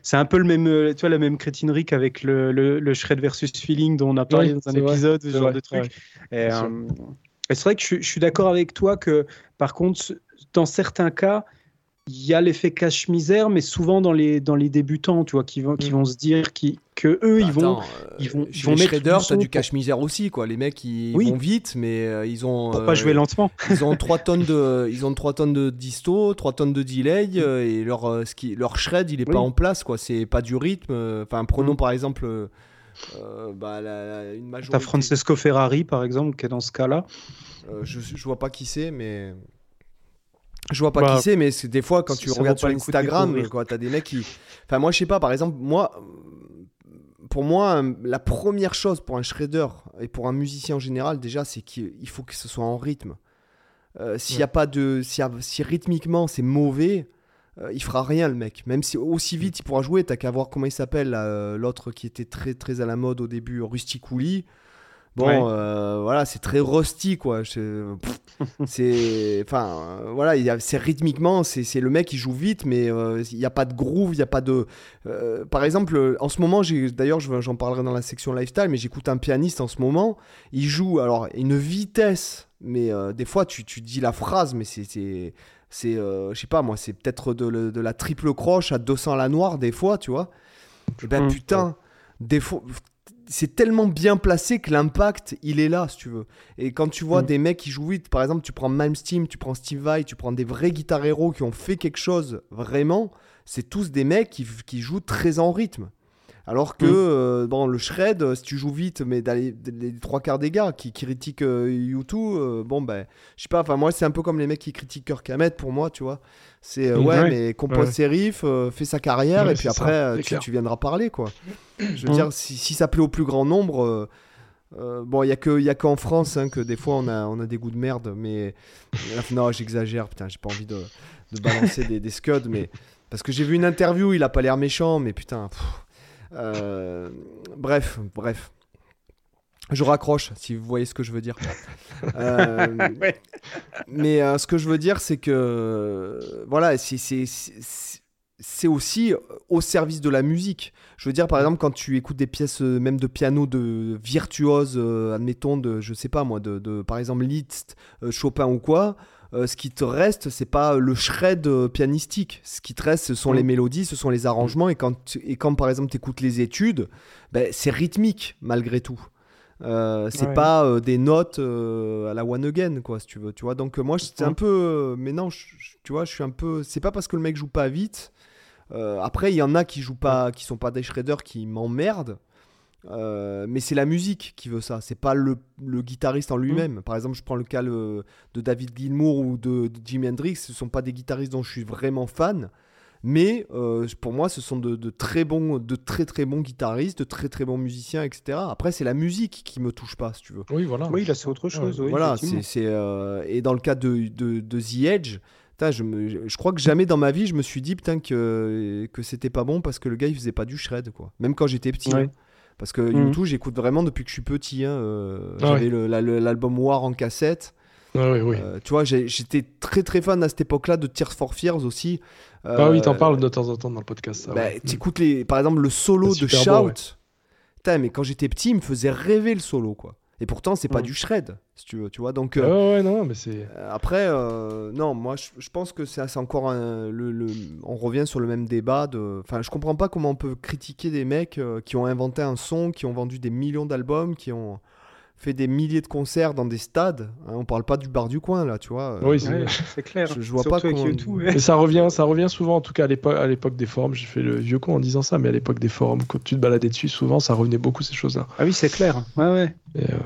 C'est un peu le même, tu vois, la même crétinerie qu'avec le, le, shred versus feeling dont on a parlé dans un épisode, ce genre de truc. Et, c'est vrai que je, je suis d'accord avec toi que, par contre, dans certains cas, il y a l'effet cache-misère, mais souvent dans les, dans les débutants, tu vois, qui vont, qui mm. vont se dire qui, que eux, ils, vont, ils vont, ils vont mettre. Shredder, t'as du cache-misère aussi, quoi. Les mecs, ils vont vite, mais euh, ils ont. Pour pas jouer euh, lentement. ils ont 3 tonnes de, ils ont 3 tonnes de disto, 3 tonnes de delay, euh, et leur, ce qui, leur shred, il est pas en place, quoi. C'est pas du rythme. Enfin, prenons mm. par exemple. bah, la, une majorité... T'as Francesco Ferrari, par exemple, qui est dans ce cas-là. je, je vois pas qui c'est, mais. Je vois pas qui bah, c'est, mais c'est des fois quand tu regardes sur Instagram, tu as des mecs qui. Enfin, moi, je sais pas, par exemple, moi, pour moi, la première chose pour un shredder et pour un musicien en général, déjà, c'est qu'il faut que ce soit en rythme. Euh, s'il y a pas de, si, rythmiquement c'est mauvais, euh, il fera rien le mec. Même si aussi vite il pourra jouer, t'as qu'à voir comment il s'appelle l'autre qui était très très à la mode au début, Rusty Cooley. Bon, euh, voilà, c'est très rusty, quoi. C'est. Enfin, voilà, c'est rythmiquement, c'est le mec qui joue vite, mais euh, il n'y a pas de groove, il n'y a pas de. Euh, par exemple, en ce moment, d'ailleurs, j'en parlerai dans la section lifestyle, mais j'écoute un pianiste en ce moment. Il joue, alors, une vitesse, mais des fois, tu, tu dis la phrase, mais c'est. C'est, je sais pas moi, c'est peut-être de, de, la triple croche à 200 à la noire, des fois, tu vois. Et ben mmh. putain, des fois, c'est tellement bien placé que l'impact, il est là, si tu veux. Et quand tu vois mm. des mecs qui jouent vite, par exemple, tu prends Malmsteen, tu prends Steve Vai, tu prends des vrais guitar héros qui ont fait quelque chose vraiment, c'est tous des mecs qui, jouent très en rythme. Alors que mm. euh, dans le shred, euh, si tu joues vite, mais dans les, trois quarts des gars qui, critiquent YouTube, euh, bon ben, je sais pas, enfin moi c'est un peu comme les mecs qui critiquent Kirk Hammett pour moi, tu vois. C'est ouais, mais compose ses riffs, fait sa carrière et puis après tu, viendras parler quoi. Je veux dire, si, ça plaît au plus grand nombre. bon, il n'y a qu'en qu France hein, que des fois on a, on a des goûts de merde, mais non, j'exagère, putain, j'ai pas envie de, de balancer des, des scuds, mais parce que j'ai vu une interview, il a pas l'air méchant, mais putain, euh, bref, bref. Je raccroche, si vous voyez ce que je veux dire. Euh, mais euh, ce que je veux dire, c'est que voilà, c'est aussi au service de la musique. Je veux dire, par exemple, quand tu écoutes des pièces même de piano de virtuose, admettons, de, je sais pas moi, de, de par exemple Liszt, Chopin ou quoi, euh, ce qui te reste, c'est pas le shred euh, pianistique. Ce qui te reste, ce sont les mm. mélodies, ce sont les arrangements. Et quand, et quand par exemple, tu écoutes les études, ben, c'est rythmique malgré tout. Euh, c'est pas des notes à la one again, quoi, si tu veux. Tu vois, donc moi, c'est un peu. mais non, tu vois, je suis un peu. C'est pas parce que le mec joue pas vite. après, il y en a qui jouent pas, qui sont pas des shredders qui m'emmerdent. Euh, mais c'est la musique qui veut ça, c'est pas le, guitariste en lui-même. Mm. Par exemple, je prends le cas de David Gilmour ou de, Jimi Hendrix, ce sont pas des guitaristes dont je suis vraiment fan, mais euh, pour moi, ce sont de, très bons, de très très bons guitaristes, de très très bons musiciens, etc. Après, c'est la musique qui me touche pas, si tu veux. Oui, voilà. Oui, là, c'est autre chose. voilà, c'est euh, et dans le cas de, de, The Edge. Je, me, je, crois que jamais dans ma vie je me suis dit putain que, que c'était pas bon parce que le gars il faisait pas du shred quoi. Même quand j'étais petit. Hein. Parce que mm. YouTube, j'écoute vraiment depuis que je suis petit. Hein, euh, ah j'avais l'album War en cassette. Ah oui, oui. Euh, tu vois, j'étais très très fan à cette époque-là de Tears for Fears aussi. ah oui, t'en euh, parles de temps en temps dans le podcast. Bah, écoutes les, par exemple le solo de Shout. mais quand j'étais petit, il me faisait rêver le solo, quoi. Et pourtant, c'est pas mm. du shred, si tu veux, tu vois. Donc, euh, ouais, non, mais c'est. Euh, après, euh, non, moi, je, pense que c'est encore un, le, On revient sur le même débat. De... Enfin, je comprends pas comment on peut critiquer des mecs qui ont inventé un son, qui ont vendu des millions d'albums, qui ont fait des milliers de concerts dans des stades. Hein, on parle pas du bar du coin là, tu vois. Oui, c'est clair. Je, vois pas comment. Mais ça revient, ça revient souvent, en tout cas à l'époque des forums. J'ai fait le vieux con en disant ça, mais à l'époque des forums, quand tu te baladais dessus, souvent, ça revenait beaucoup ces choses-là. Ah oui, c'est clair. Ouais, ouais. Et, euh,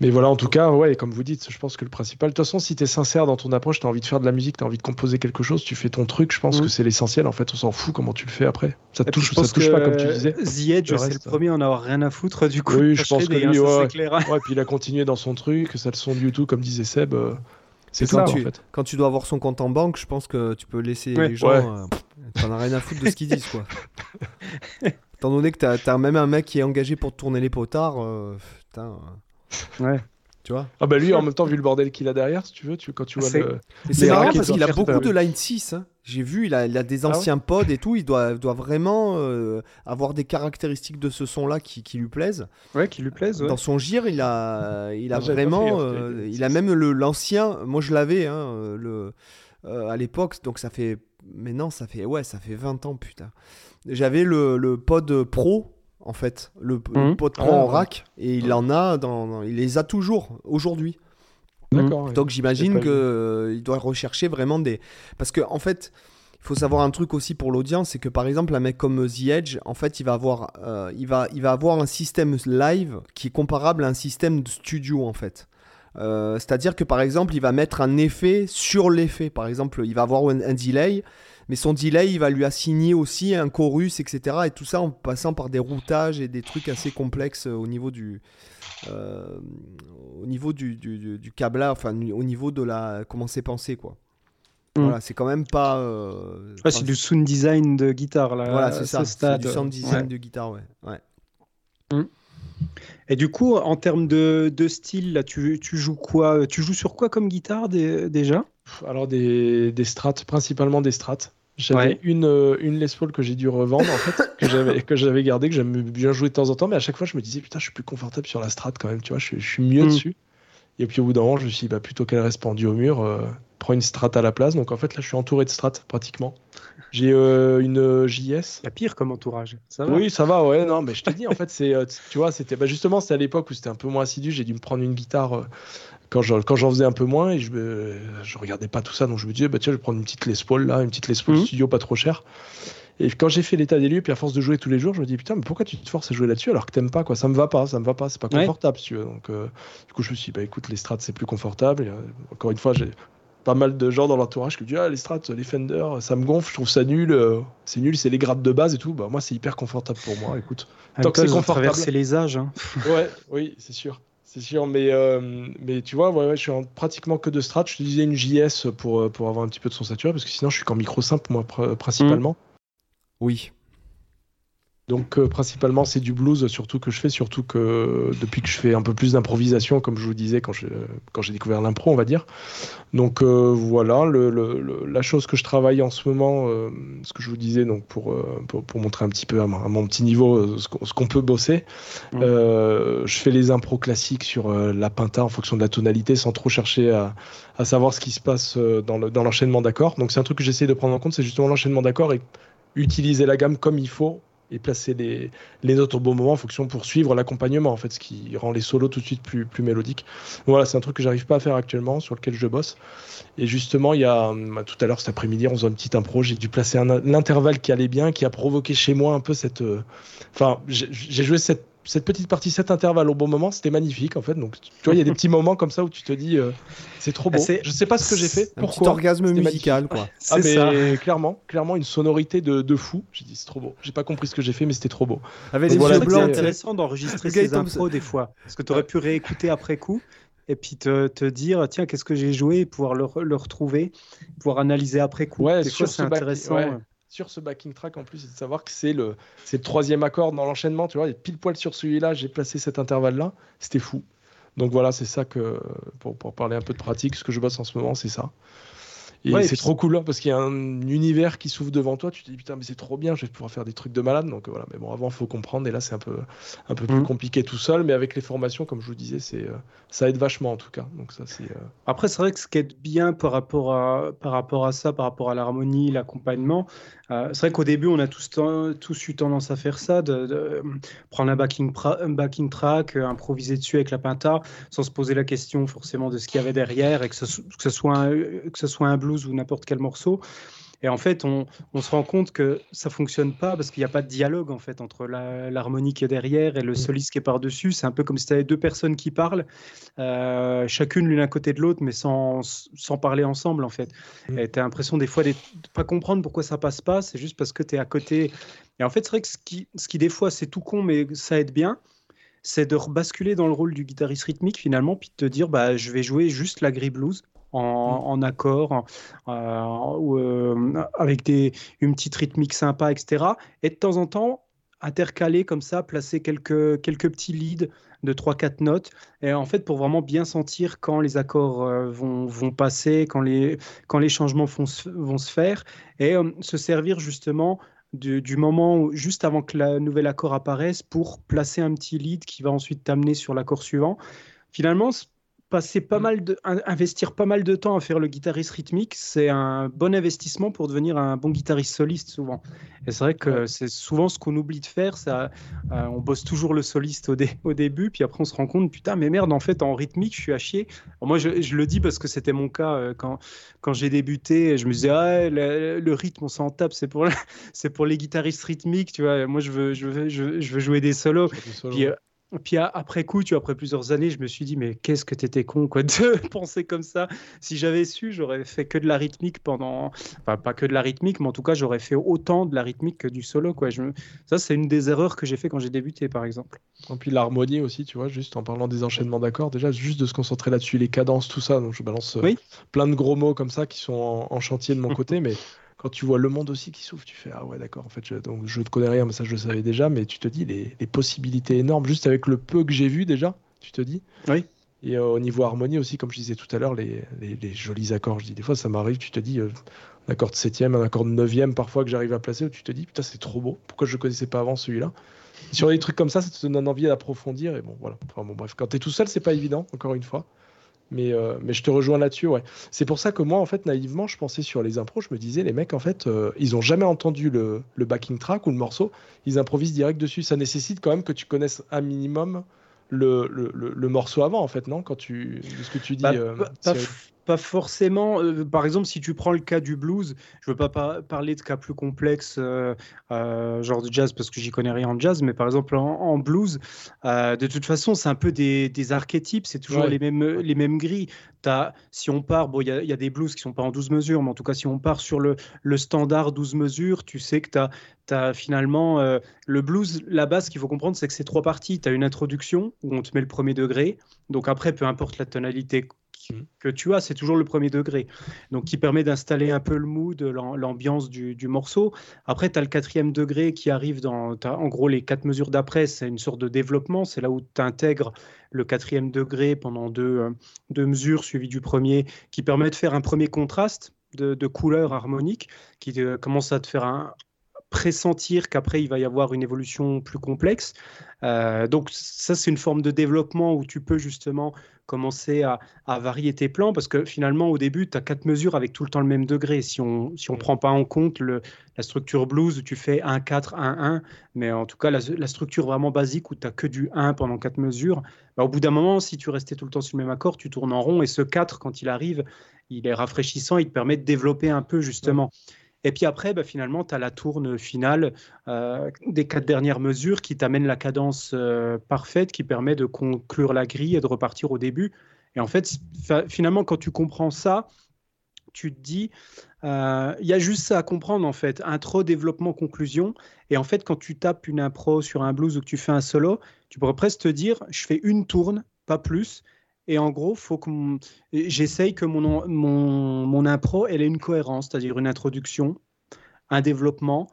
mais voilà, en tout cas, ouais, comme vous dites, je pense que le principal. De toute façon, si tu es sincère dans ton approche, tu as envie de faire de la musique, tu as envie de composer quelque chose, tu fais ton truc, je pense mm. que c'est l'essentiel. En fait, on s'en fout comment tu le fais après. Ça te touche, ça touche pas, comme tu disais. The Edge, c'est le premier à en avoir rien à foutre, du coup. Oui, je pense que lui, ouais, clair. ouais, puis il a continué dans son truc, ça le son de YouTube, comme disait Seb. Euh, c'est ça, en fait. Quand tu dois avoir son compte en banque, je pense que tu peux laisser les gens. Euh, T'en as rien à foutre de ce qu'ils disent, quoi. Étant donné que t'as as même un mec qui est engagé pour tourner les potards, euh, putain. Euh, ouais. Tu vois Ah bah lui, en même temps, vu le bordel qu'il a derrière, si tu veux, tu, quand tu vois le... C'est marrant parce qu'il a beaucoup de line 6. Hein. J'ai vu, il a, il a des ah anciens pods et tout. Il doit, doit vraiment euh, avoir des caractéristiques de ce son-là qui, qui, lui plaisent. Ouais, qui lui plaisent. Dans son gire, il a, il a ah, vraiment... Euh, il a même l'ancien... Moi, je l'avais euh, le, à l'époque, donc ça fait... Mais non, ça fait, ouais, ça fait 20 ans, putain. J'avais le, le pod pro en fait. Le, mmh. pote prend en rack et il en a dans, il les a toujours aujourd'hui. D'accord. Donc j'imagine que euh, il doit rechercher vraiment des parce que en fait il faut savoir un truc aussi pour l'audience, c'est que par exemple un mec comme The Edge, en fait, il va avoir, euh, il va, il va avoir un système live qui est comparable à un système de studio en fait. Euh, c'est-à-dire que par exemple, il va mettre un effet sur l'effet. Par exemple, il va avoir un, delay, mais son delay, il va lui assigner aussi un chorus, etc. Et tout ça en passant par des routages et des trucs assez complexes au niveau du, au niveau du, du, du, câblage, enfin au niveau de la comment c'est pensé quoi. Mm. Voilà, c'est quand même pas. Euh, c'est du sound design de guitare là. Voilà, c'est ça. C'est du sound design de guitare, ouais. ouais. Mm. Et du coup, en termes de, de style, là, tu, tu, joues quoi? Tu joues sur quoi comme guitare déjà? Alors des, des strates, principalement des strates. J'avais une, euh, une Les Paul que j'ai dû revendre en fait, que j'avais que j'avais gardé, que j'aime bien jouer de temps en temps, mais à chaque fois je me disais putain je suis plus confortable sur la strat quand même, tu vois, je, suis mieux mm. dessus. Et puis au bout d'un moment je me suis dit bah plutôt qu'elle reste pendue au mur, euh, prends une strat à la place. Donc en fait là je suis entouré de strat pratiquement. J'ai euh, une JS. La pire comme entourage. Ça va oui ça va ouais non mais je te dis en fait c'est tu vois c'était bah, justement c'était à l'époque où c'était un peu moins assidu, j'ai dû me prendre une guitare quand j'en quand faisais un peu moins et je, je regardais pas tout ça, donc je me disais, bah tiens, je vais prendre une petite Les Paul là, une petite Les Paul mhm. studio pas trop chère. Et quand j'ai fait l'état des lieux, puis à force de jouer tous les jours, je me dis putain, mais pourquoi tu te forces à jouer là-dessus alors que t'aimes pas quoi? Ça me va pas, ça me va pas, c'est pas confortable si tu veux. Donc euh, du coup, je me suis dit, bah écoute, les strats c'est plus confortable. Euh, encore une fois, j'ai pas mal de gens dans l'entourage qui disent ah les strats, les Fender, ça me gonfle, je trouve ça nul, euh, c'est nul, c'est les grades de base et tout. Bah moi c'est hyper confortable pour moi. Écoute, tant que c'est confortable. Traverser les âges. Hein. ouais, oui, c'est sûr. C'est sûr, mais, euh, tu vois, je suis en pratiquement que de strat. Je te disais une JS pour, euh, pour avoir un petit peu de son saturé, parce que sinon je suis qu'en micro simple, moi, principalement. Oui. Donc euh, principalement c'est du blues surtout que je fais, surtout que depuis que je fais un peu plus d'improvisation, comme je vous disais quand j'ai quand découvert l'impro, on va dire. Donc euh, voilà, le, le, la chose que je travaille en ce moment, euh, ce que je vous disais donc pour, pour, pour, montrer un petit peu à, mon petit niveau ce qu'on peut bosser, mmh. je fais les impros classiques sur la pinta en fonction de la tonalité, sans trop chercher à, à savoir ce qui se passe dans l'enchaînement d'accords. Donc c'est un truc que j'essaie de prendre en compte, c'est justement l'enchaînement d'accords et utiliser la gamme comme il faut et placer les, les, notes au bon moment en fonction pour suivre l'accompagnement, en fait, ce qui rend les solos tout de suite plus, plus mélodiques. Voilà, c'est un truc que j'arrive pas à faire actuellement, sur lequel je bosse. Et justement, il y a bah, tout à l'heure cet après-midi, on faisait une petite impro, j'ai dû placer l'intervalle qui allait bien, qui a provoqué chez moi un peu cette. Euh, enfin, j'ai joué cette cette petite partie, cet intervalle au bon moment, c'était magnifique en fait. Donc tu vois, il y a des petits moments comme ça où tu te dis euh, c'est trop beau. Je sais pas ce que j'ai fait. Un petit orgasme musical quoi. Ah mais clairement, clairement une sonorité de, de fou. J'ai dit c'est trop beau. J'ai pas compris ce que j'ai fait, mais c'était trop beau. Avec des voilà, c'est intéressant d'enregistrer ces impros des fois, parce que tu aurais pu réécouter après coup et puis te, te dire tiens qu'est-ce que j'ai joué, et pouvoir le, le, retrouver, pouvoir analyser après coup. Ouais, des fois c'est intéressant sur ce backing track en plus, c'est de savoir que c'est le, le troisième accord dans l'enchaînement. Tu vois, et pile poil sur celui-là, j'ai placé cet intervalle-là. C'était fou. Donc voilà, c'est ça que, pour, pour, parler un peu de pratique, ce que je bosse en ce moment, c'est ça. Et c'est trop cool hein, parce qu'il y a un univers qui s'ouvre devant toi. Tu te dis putain, mais c'est trop bien, je vais pouvoir faire des trucs de malade. Donc voilà, mais bon, avant, il faut comprendre. Et là, c'est un peu, un peu plus mm. compliqué tout seul. Mais avec les formations, comme je vous disais, c'est, euh, ça aide vachement en tout cas. Donc ça, c'est, euh, Après, c'est vrai que ce qui est bien par rapport à, par rapport à ça, par rapport à l'harmonie, l'accompagnement, euh, c'est vrai qu'au début, on a tous, eu tendance à faire ça, de, prendre un backing, track, improviser dessus avec la pinta, sans se poser la question forcément de ce qu'il y avait derrière et que ce soit un blues ou n'importe quel morceau. Et en fait, on, se rend compte que ça fonctionne pas parce qu'il n'y a pas de dialogue en fait entre l'harmonie qui est derrière et le mm. soliste qui est par-dessus. C'est un peu comme si tu avais deux personnes qui parlent, euh, chacune l'une à côté de l'autre, mais sans, sans, parler ensemble en fait. Mm. Et tu as l'impression des fois de ne pas comprendre pourquoi ça passe pas, c'est juste parce que tu es à côté. Et en fait, c'est vrai que ce qui, ce qui des fois c'est tout con, mais ça aide bien c'est de rebasculer dans le rôle du guitariste rythmique finalement, puis de te dire bah, je vais jouer juste la grille blues en, mmh. accord, euh, ou, euh, avec des, une petite rythmique sympa, etc. Et de temps en temps, intercaler comme ça, placer quelques, quelques petits leads de 3-4 notes. Et en fait, pour vraiment bien sentir quand les accords euh, vont, vont, passer, quand les, quand les changements vont se, vont se faire, et se servir justement du, du, moment où, juste avant que le nouvel accord apparaisse pour placer un petit lead qui va ensuite t'amener sur l'accord suivant. Finalement, passer pas mm. mal de, investir pas mal de temps à faire le guitariste rythmique, c'est un bon investissement pour devenir un bon guitariste soliste souvent. Et c'est vrai que c'est souvent ce qu'on oublie de faire. Ça, euh, on bosse toujours le soliste au, au, début, puis après on se rend compte, putain, mais merde, en fait, en rythmique, je suis à chier. moi, je, le dis parce que c'était mon cas euh, quand, quand j'ai débuté. Je me disais, ah, le, rythme, on s'en tape, c'est pour, c'est pour les guitaristes rythmiques, tu vois. Moi, je veux, je veux, je veux, jouer des solos. Puis, euh, puis après coup, tu après plusieurs années, je me suis dit, mais qu'est-ce que t'étais con quoi, de penser comme ça. Si j'avais su, j'aurais fait que de la rythmique pendant. Enfin, pas que de la rythmique, mais en tout cas, j'aurais fait autant de la rythmique que du solo. Quoi. Je... Ça, c'est une des erreurs que j'ai fait quand j'ai débuté, par exemple. Et puis l'harmonie aussi, tu vois, juste en parlant des enchaînements d'accords, déjà, juste de se concentrer là-dessus, les cadences, tout ça. Donc, je balance euh, plein de gros mots comme ça qui sont en chantier de mon côté, mais quand tu vois le monde aussi qui s'ouvre, tu fais ah ouais d'accord en fait je, donc je ne connais rien mais ça je le savais déjà mais tu te dis les, possibilités énormes juste avec le peu que j'ai vu déjà tu te dis. Oui. Et euh, au niveau harmonie aussi comme je disais tout à l'heure les, jolis accords je dis des fois ça m'arrive tu te dis euh, un accord de septième un accord de neuvième parfois que j'arrive à placer où tu te dis putain c'est trop beau pourquoi je ne connaissais pas avant celui-là? Sur des trucs comme ça ça te donne envie d'approfondir et bon voilà. Enfin bon bref quand tu es tout seul c'est pas évident encore une fois mais, euh, mais je te rejoins là-dessus, ouais. C'est pour ça que moi, en fait, naïvement, je pensais sur les impros, je me disais, les mecs, en fait, euh, ils ont jamais entendu le, le, backing track ou le morceau, ils improvisent direct dessus. Ça nécessite quand même que tu connaisses un minimum le, le, le morceau avant, en fait, non? Quand tu, ce que tu dis. Bah, euh, pas forcément. Euh, par exemple, si tu prends le cas du blues, je veux pas parler de cas plus complexes, euh, euh, genre de jazz, parce que j'y connais rien en jazz, mais par exemple en, blues, de toute façon, c'est un peu des, archétypes, c'est toujours les, mêmes, les mêmes grilles. As, si on part, bon, il y, a des blues qui sont pas en 12 mesures, mais en tout cas, si on part sur le, le standard 12 mesures, tu sais que tu as, as, finalement le blues, la base qu'il faut comprendre, c'est que c'est trois parties. Tu as une introduction où on te met le premier degré, donc après, peu importe la tonalité. Que tu as, c'est toujours le premier degré. Donc, qui permet d'installer un peu le mood, l'ambiance du, morceau. Après, tu as le quatrième degré qui arrive dans. en gros, les quatre mesures d'après, c'est une sorte de développement. C'est là où tu intègres le quatrième degré pendant deux, euh, deux, mesures suivies du premier, qui permet de faire un premier contraste de, de couleurs harmoniques, qui euh, commence à te faire un, pressentir qu'après il va y avoir une évolution plus complexe. Euh, donc ça c'est une forme de développement où tu peux justement commencer à, varier tes plans parce que finalement au début tu as quatre mesures avec tout le temps le même degré. Si on si on prend pas en compte le, la structure blues où tu fais 1 4 1 1 mais en tout cas la, structure vraiment basique où tu as que du 1 pendant quatre mesures, bah, au bout d'un moment si tu restais tout le temps sur le même accord, tu tournes en rond et ce 4 quand il arrive, il est rafraîchissant, il te permet de développer un peu justement. Et puis après, bah, finalement, tu as la tourne finale euh, des quatre dernières mesures qui t'amène la cadence euh, parfaite qui permet de conclure la grille et de repartir au début. Et en fait, finalement, quand tu comprends ça, tu te dis, euh, il y a juste ça à comprendre en fait, intro, développement, conclusion. Et en fait, quand tu tapes une impro sur un blues ou que tu fais un solo, tu pourrais presque te dire, je fais une tourne, pas plus, et en gros, faut que j'essaye que mon, mon, mon impro elle ait une cohérence, c'est-à-dire une introduction, un développement,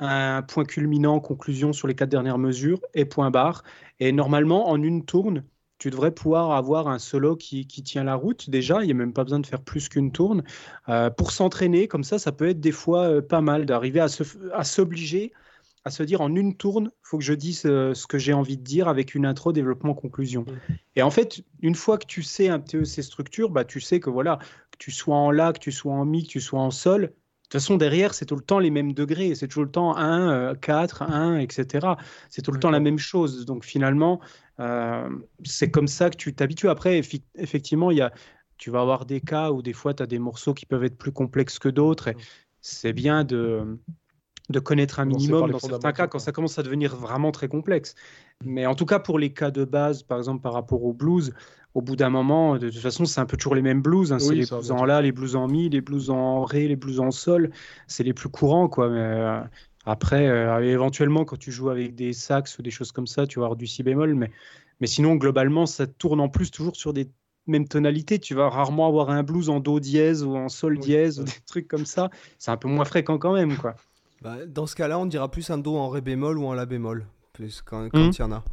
un point culminant, conclusion sur les quatre dernières mesures et point barre. Et normalement, en une tourne, tu devrais pouvoir avoir un solo qui, qui tient la route déjà. Il n'y a même pas besoin de faire plus qu'une tourne. Euh, pour s'entraîner, comme ça, ça peut être des fois euh, pas mal d'arriver à s'obliger à se dire en une tourne, il faut que je dise euh, ce que j'ai envie de dire avec une intro, développement, conclusion. Mm. Et en fait, une fois que tu sais un peu ces structures, bah, tu sais que voilà, que tu sois en La, que tu sois en Mi, que tu sois en Sol, de toute façon, derrière, c'est tout le temps les mêmes degrés. C'est toujours le temps 1, 4, 1, etc. C'est tout le temps la même chose. Donc finalement, euh, c'est comme ça que tu t'habitues. Après, effectivement, il y a, tu vas avoir des cas où des fois, tu as des morceaux qui peuvent être plus complexes que d'autres. Et c'est bien de, de connaître un minimum dans certains cas quand ça commence à devenir vraiment très complexe. Mais en tout cas, pour les cas de base, par exemple par rapport au blues, au bout d'un moment, de toute façon, c'est un peu toujours les mêmes blues. Hein. c'est les blues en la, les blues en mi, les blues en ré, les blues en sol. C'est les plus courants, quoi. Mais, euh, après, euh, éventuellement, quand tu joues avec des sax ou des choses comme ça, tu vas avoir du si bémol. Mais, mais sinon, globalement, ça tourne en plus toujours sur des mêmes tonalités. Tu vas rarement avoir un blues en do dièse ou en sol dièse ou des trucs comme ça. C'est un peu moins fréquent quand même, quoi. Bah, dans ce cas-là, on dira plus un Do en Ré bémol ou en La bémol quand, quand hmm. il y en a.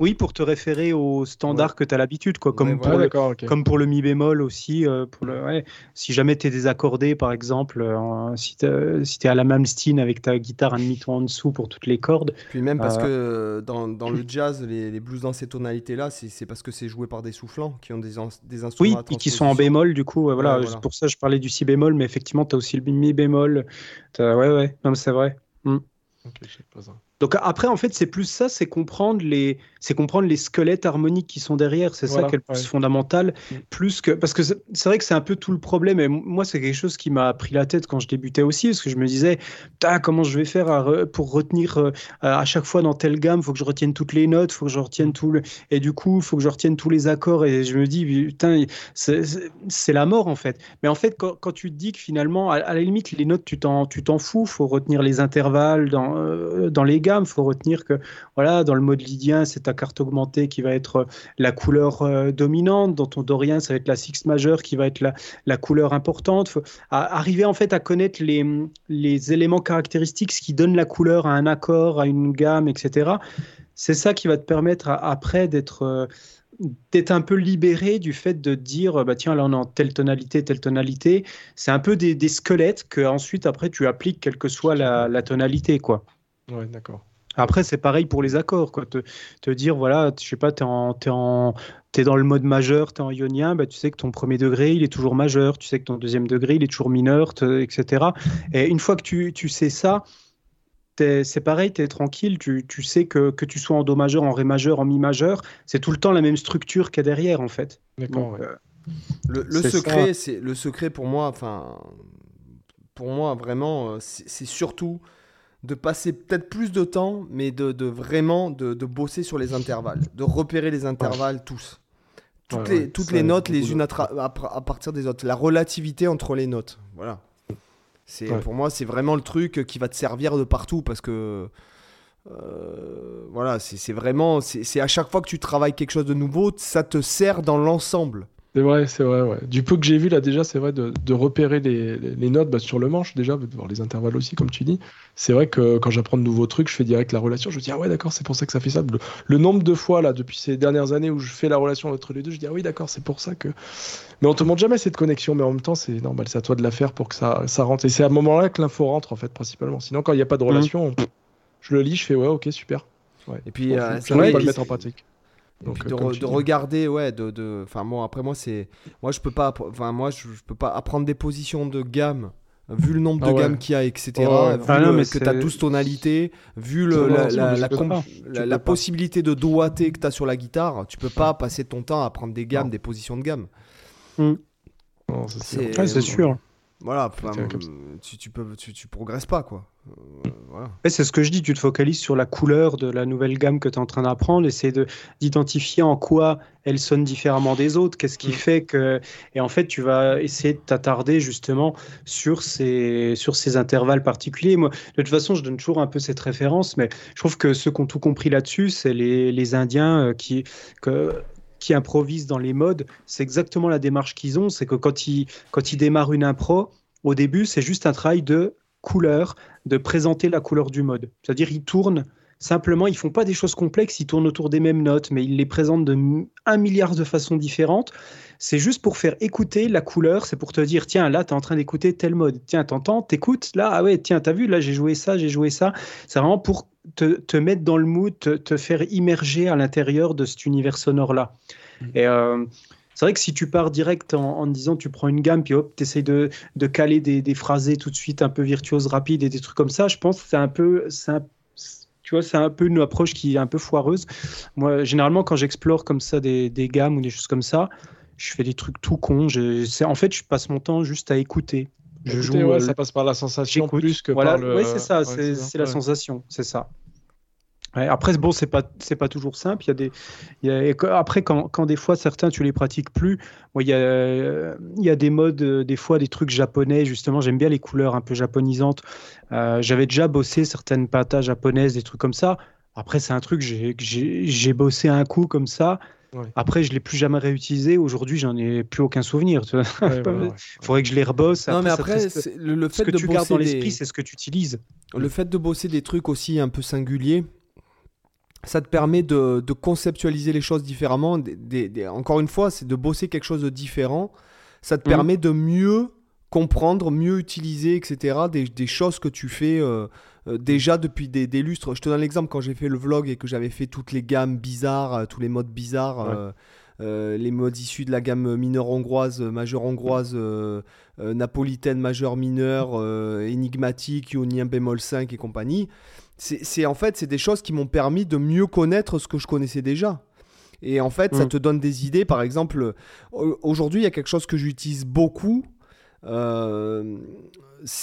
Oui, pour te référer au standard que tu as l'habitude, quoi. Comme, pour le, comme pour le mi bémol aussi. Euh, pour le, si jamais tu es désaccordé, par exemple, euh, si tu es, si à la Malmsteen avec ta guitare un demi-ton en dessous pour toutes les cordes. Puis même parce euh, que dans, dans, le jazz, les, les, blues dans ces tonalités-là, c'est parce que c'est joué par des soufflants qui ont des, des instruments. Oui, et qui sont en bémol, du coup. voilà, Pour ça, je parlais du si bémol, mais effectivement, tu as aussi le mi bémol. Ouais, ouais, non, c'est vrai. Hmm. Ok, je sais pas ça. Donc après, en fait, c'est plus ça, c'est comprendre les, c'est comprendre les squelettes harmoniques qui sont derrière. C'est ça qui est le plus fondamental, mm. plus que parce que c'est vrai que c'est un peu tout le problème. Et moi, c'est quelque chose qui m'a pris la tête quand je débutais aussi, parce que je me disais, comment je vais faire pour retenir euh, à chaque fois dans telle gamme, faut que je retienne toutes les notes, faut que je retienne tout le, et du coup, faut que je retienne tous les accords. Et je me dis, putain, c'est la mort en fait. Mais en fait, quand, tu te dis que finalement, à, la limite, les notes, tu t'en, tu t'en fous, faut retenir les intervalles dans, euh, dans les gammes, faut retenir que voilà, dans le mode lydien, c'est carte augmentée qui va être la couleur euh, dominante, dans ton dorien, ça va être la six majeure qui va être la, la couleur importante. Arriver en fait à connaître les, les éléments caractéristiques, ce qui donne la couleur à un accord, à une gamme, etc. C'est ça qui va te permettre après d'être euh, d'être un peu libéré du fait de dire bah tiens là on est en telle tonalité telle tonalité c'est un peu des, des, squelettes que ensuite après tu appliques quelle que soit la, la tonalité quoi ouais d'accord après, c'est pareil pour les accords. Quoi. Te, te dire, voilà, je sais pas, tu es, es, en, es dans le mode majeur, tu es en ionien, bah, tu sais que ton premier degré, il est toujours majeur, tu sais que ton deuxième degré, il est toujours mineur, etc. Et une fois que tu, tu sais ça, c'est pareil, tu es tranquille, tu, tu, sais que, que tu sois en Do majeur, en Ré majeur, en Mi majeur, c'est tout le temps la même structure qu'il y a derrière, en fait. D'accord. Euh, le, le secret, c'est le secret pour moi, enfin, pour moi, vraiment, euh, c'est surtout de passer peut-être plus de temps, mais de, de vraiment de, de, bosser sur les intervalles, de repérer les intervalles tous. Toutes, les, toutes les notes, les unes à, à, partir des autres. La relativité entre les notes. Voilà. C'est Pour moi, c'est vraiment le truc qui va te servir de partout parce que. Euh, voilà, c'est vraiment. C'est à chaque fois que tu travailles quelque chose de nouveau, ça te sert dans l'ensemble. C'est vrai, c'est vrai. Ouais. Du peu que j'ai vu là déjà, c'est vrai de, de, repérer les, les notes bah, sur le manche déjà, de voir les intervalles aussi, comme tu dis. C'est vrai que quand j'apprends de nouveaux trucs, je fais direct la relation. Je me dis ah ouais d'accord, c'est pour ça que ça fait ça. Le, nombre de fois là depuis ces dernières années où je fais la relation entre les deux, je dis ah oui d'accord, c'est pour ça que. Mais on te montre jamais cette connexion, mais en même temps c'est normal, c'est à toi de la faire pour que ça, ça rentre. Et c'est à ce moment-là que l'info rentre en fait principalement. Sinon quand il n'y a pas de mmh. relation, je le lis, je fais ouais ok super. Ouais. Et puis, euh, je pas le mettre en pratique. Donc, de, de regarder, ouais, de, enfin moi après moi c'est, moi je peux pas, enfin moi je, peux pas apprendre des positions de gamme vu le nombre de ah gammes qu'il y a, etc. Vu ah non, mais que tu as 12 tonalités, vu le, la, la, la, possibilité de doigter que tu as sur la guitare, tu peux pas passer ton temps à prendre des gammes, des positions de gamme. Mm. C'est sûr. Voilà, tu, tu, peux, tu, tu progresses pas quoi. Euh, c'est ce que je dis, tu te focalises sur la couleur de la nouvelle gamme que tu es en train d'apprendre, essayer d'identifier en quoi elle sonne différemment des autres, qu'est-ce qui mm. fait que... Et en fait, tu vas essayer de t'attarder justement sur ces, sur ces intervalles particuliers. Moi, de toute façon, je donne toujours un peu cette référence, mais je trouve que ceux qui ont tout compris là-dessus, c'est les, les, Indiens euh, qui... Que, qui improvisent dans les modes, c'est exactement la démarche qu'ils ont. C'est que quand ils, démarrent une impro, au début, c'est juste un travail de couleur, de présenter la couleur du mode. C'est-à-dire, ils tournent simplement, ils font pas des choses complexes, ils tournent autour des mêmes notes, mais ils les présentent de un milliard de façons différentes. C'est juste pour faire écouter la couleur, c'est pour te dire, tiens, là, tu es en train d'écouter tel mode. Tiens, t'entends, t'écoutes, là, ah ouais, tiens, t'as vu, là, j'ai joué ça, j'ai joué ça. C'est vraiment pour te, te, mettre dans le mood, te, te faire immerger à l'intérieur de cet univers sonore-là. Mmh. Et euh, c'est vrai que si tu pars direct en, disant tu prends une gamme, puis hop, tu essayes de, de caler des, des, phrasés tout de suite un peu virtuoses, rapides et des trucs comme ça, je pense que c'est un peu. Un, tu vois, c'est un peu une approche qui est un peu foireuse. Moi, généralement, quand j'explore comme ça des, des, gammes ou des choses comme ça, je fais des trucs tout cons. En fait, je passe mon temps juste à écouter. Je joue, ouais, euh, ça passe par la sensation plus que voilà, par le. Oui, c'est ça, c'est la sensation, c'est ça après, bon, c'est pas c'est pas toujours simple. Il y a des, il y a, après, quand, quand, des fois certains tu les pratiques plus, il y a il y a des modes, euh, des fois des trucs japonais. Justement, j'aime bien les couleurs un peu japonisantes. Euh, j'avais déjà bossé certaines patas japonaises, des trucs comme ça. Après, c'est un truc j'ai j'ai bossé un coup comme ça. Après, je l'ai plus jamais réutilisé. Aujourd'hui, j'en ai plus aucun souvenir. Il faudrait que je les rebosse. Non, mais après, le, fait ce que de tu gardes dans l'esprit, c'est ce que tu utilises. Le fait de bosser des trucs aussi un peu singuliers, ça te permet de, conceptualiser les choses différemment. encore une fois, c'est de bosser quelque chose de différent. Ça te mmh. permet de mieux comprendre, mieux utiliser, etc. Des, choses que tu fais euh, euh, déjà depuis des, lustres. Je te donne l'exemple quand j'ai fait le vlog et que j'avais fait toutes les gammes bizarres, euh, tous les modes bizarres. les modes issus de la gamme mineure hongroise, majeure hongroise, napolitaine, majeure mineure, énigmatique, ionien bémol 5 et compagnie. c'est en fait c'est des choses qui m'ont permis de mieux connaître ce que je connaissais déjà. Et en fait, ça mm. te donne des idées. Par exemple, aujourd'hui, il y a quelque chose que j'utilise beaucoup. Euh,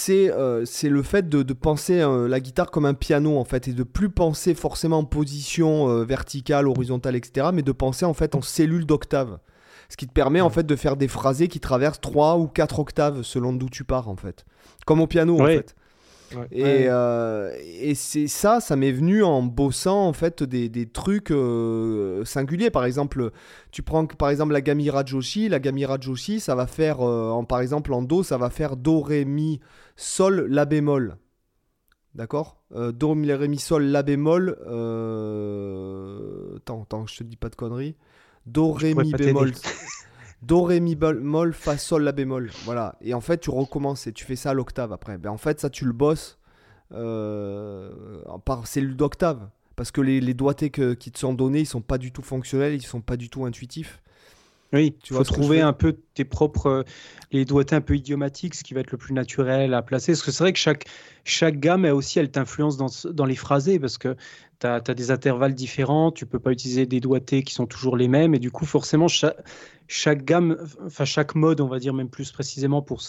euh, c'est le fait de, penser euh, la guitare comme un piano en fait et de plus penser forcément en position verticale, horizontale, etc. Mais de penser en fait en cellules d'octave. Ce qui te permet en fait de faire des phrasés qui traversent 3 ou 4 octaves selon d'où tu pars en fait. Comme au piano en fait. Euh, et, c'est ça, ça m'est venu en bossant en fait des, des trucs euh, singuliers. Par exemple, tu prends par exemple la Gamira Joshi. La Gamira Joshi, ça va faire, euh, en, par exemple en Do, ça va faire Do, Ré, Mi, Sol, La bémol. D'accord? Do, Ré, Mi, Sol, La bémol. Attends, attends, je te dis pas de conneries. Do, Ré, Mi, bémol. Do, Ré, Mi, Moll, Fa, Sol, La bémol. Voilà. Et en fait, tu recommences et tu fais ça à l'octave après. Ben, en fait, ça, tu le bosses euh, par cellule d'octave. Parce que les, les doigtés qui te sont donnés, ils sont pas du tout fonctionnels, ils sont pas du tout intuitifs. Oui, tu vas trouver un peu tes propres euh, les doigtés un peu idiomatiques, ce qui va être le plus naturel à placer. Parce que c'est vrai que chaque, chaque gamme, elle aussi, elle t'influence dans, dans, les phrasés, parce que tu as, des intervalles différents, tu peux pas utiliser des doigtés qui sont toujours les mêmes, et du coup, forcément, chaque, gamme, enfin chaque mode, on va dire même plus précisément pour,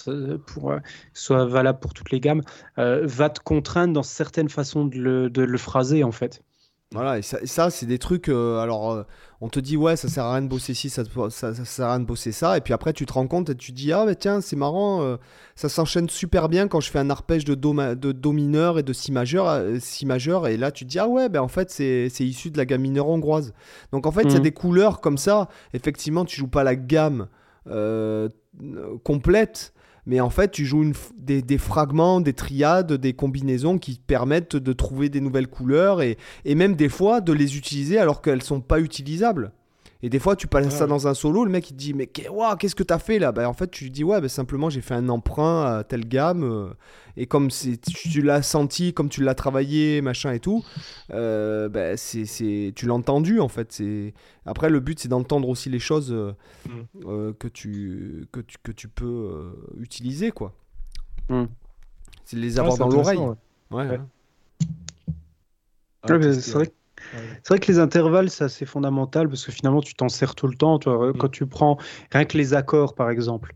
pour euh, ce soit valable pour toutes les gammes, euh, va te contraindre dans certaines façons de le, de le phraser, en fait. Voilà, et ça, c'est des trucs. Euh, alors, euh, on te dit, ouais, ça sert à rien de bosser ci, ça, ça, sert à rien de bosser ça. Et puis après, tu te rends compte et tu dis, ah, bah tiens, c'est marrant, euh, ça s'enchaîne super bien quand je fais un arpège de do, de do mineur et de si majeur, si majeur. Et là, tu te dis, ah ouais, ben en fait, c'est issu de la gamme mineure hongroise. Donc, en fait, il y a mmh. des couleurs comme ça. Effectivement, tu joues pas la gamme complète mais en fait, tu joues des, fragments, des triades, des combinaisons qui permettent de trouver des nouvelles couleurs et, et même des fois de les utiliser alors qu'elles sont pas utilisables. Et des fois, tu passes ça dans un solo, le mec il te dit Mais qu'est-ce que tu as fait là? Bah, En fait, tu lui dis Ouais, bah, simplement j'ai fait un emprunt à telle gamme. Euh, et comme tu l'as senti, comme tu l'as travaillé, machin et tout, euh, bah, c'est, tu l'as entendu en fait. Après, le but c'est d'entendre aussi les choses euh, mm. que, tu, que, tu, que tu peux utiliser. quoi. Mm. C'est les avoir dans l'oreille. Ouais. Ah, c'est vrai c'est vrai que les intervalles, c'est assez fondamental parce que finalement, tu t'en sers tout le temps. Toi, mm. Quand tu prends rien que les accords, par exemple,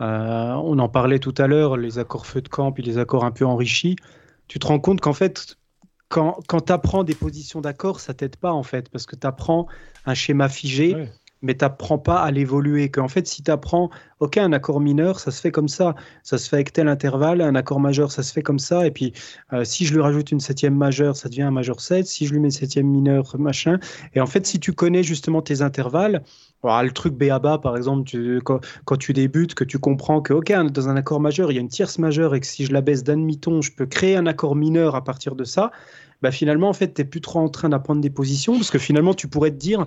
euh, on en parlait tout à l'heure, les accords feu de camp et les accords un peu enrichis, tu te rends compte qu'en fait, quand, quand tu apprends des positions d'accords, ça t'aide pas en fait parce que tu apprends un schéma figé mais tu n'apprends pas à l'évoluer. Qu'en fait, si tu apprends, OK, un accord mineur, ça se fait comme ça, ça se fait avec tel intervalle, un accord majeur, ça se fait comme ça, et puis euh, si je lui rajoute une septième majeure, ça devient un majeur 7, si je lui mets une septième mineure, machin. Et en fait, si tu connais justement tes intervalles, le truc BABA, par exemple, quand, tu débutes, que tu comprends que, OK, dans un accord majeur, il y a une tierce majeure, et que si je la baisse d'un demi-ton, je peux créer un accord mineur à partir de ça, bah finalement, en fait, tu n'es plus trop en train d'apprendre des positions, parce que finalement, tu pourrais te dire,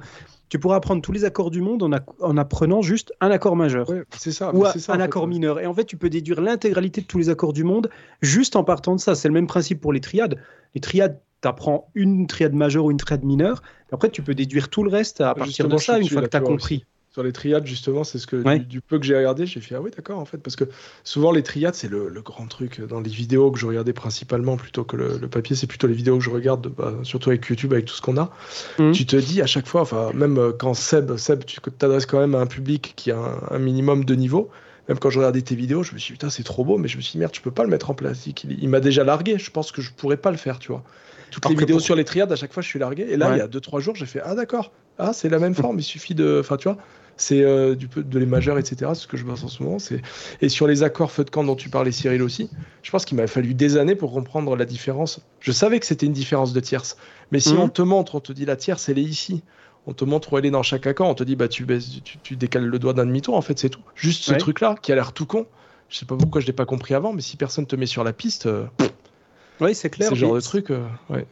tu pourras apprendre tous les accords du monde en, apprenant juste un accord majeur. c'est ça. Ou un accord mineur. Et en fait, tu peux déduire l'intégralité de tous les accords du monde juste en partant de ça. C'est le même principe pour les triades. Les triades, tu apprends une triade majeure ou une triade mineure. après, tu peux déduire tout le reste à partir de ça une fois que tu as compris sur les triades, justement, c'est ce que du, peu que j'ai regardé, j'ai fait ah oui d'accord en fait parce que souvent les triades c'est le, grand truc dans les vidéos que je regardais principalement plutôt que le, papier, c'est plutôt les vidéos que je regarde, bah, surtout avec YouTube avec tout ce qu'on a. Mhm. Tu te dis à chaque fois, enfin même euh, quand Seb, Seb, tu t'adresses quand même à un public qui a un, minimum de niveau. Même quand je regardais tes vidéos, je me suis dit putain c'est trop beau, mais je me suis dit merde, tu peux pas le mettre en place. Il, m'a déjà largué, je pense que je pourrais pas le faire, tu vois. Toutes les vidéos sur les triades, à chaque fois je suis largué. Et là, il y a 2-3 jours, j'ai fait ah d'accord, ah c'est la même forme, il suffit de, enfin tu vois c'est euh, du de les majeurs, etc. C'est ce que je vois en ce moment. Et sur les accords feu de camp dont tu parlais, Cyril aussi, je pense qu'il m'a fallu des années pour comprendre la différence. Je savais que c'était une différence de tierce, mais si mhm. on te montre, on te dit la tierce, elle est ici. On te montre où elle est dans chaque accord. On te dit bah tu tu, décales le doigt d'un demi-tour. En fait, c'est tout. Juste ce truc-là qui a l'air tout con. Je sais pas pourquoi je l'ai pas compris avant, mais si personne te met sur la piste, euh, oui, c'est clair. C'est genre de truc. Euh,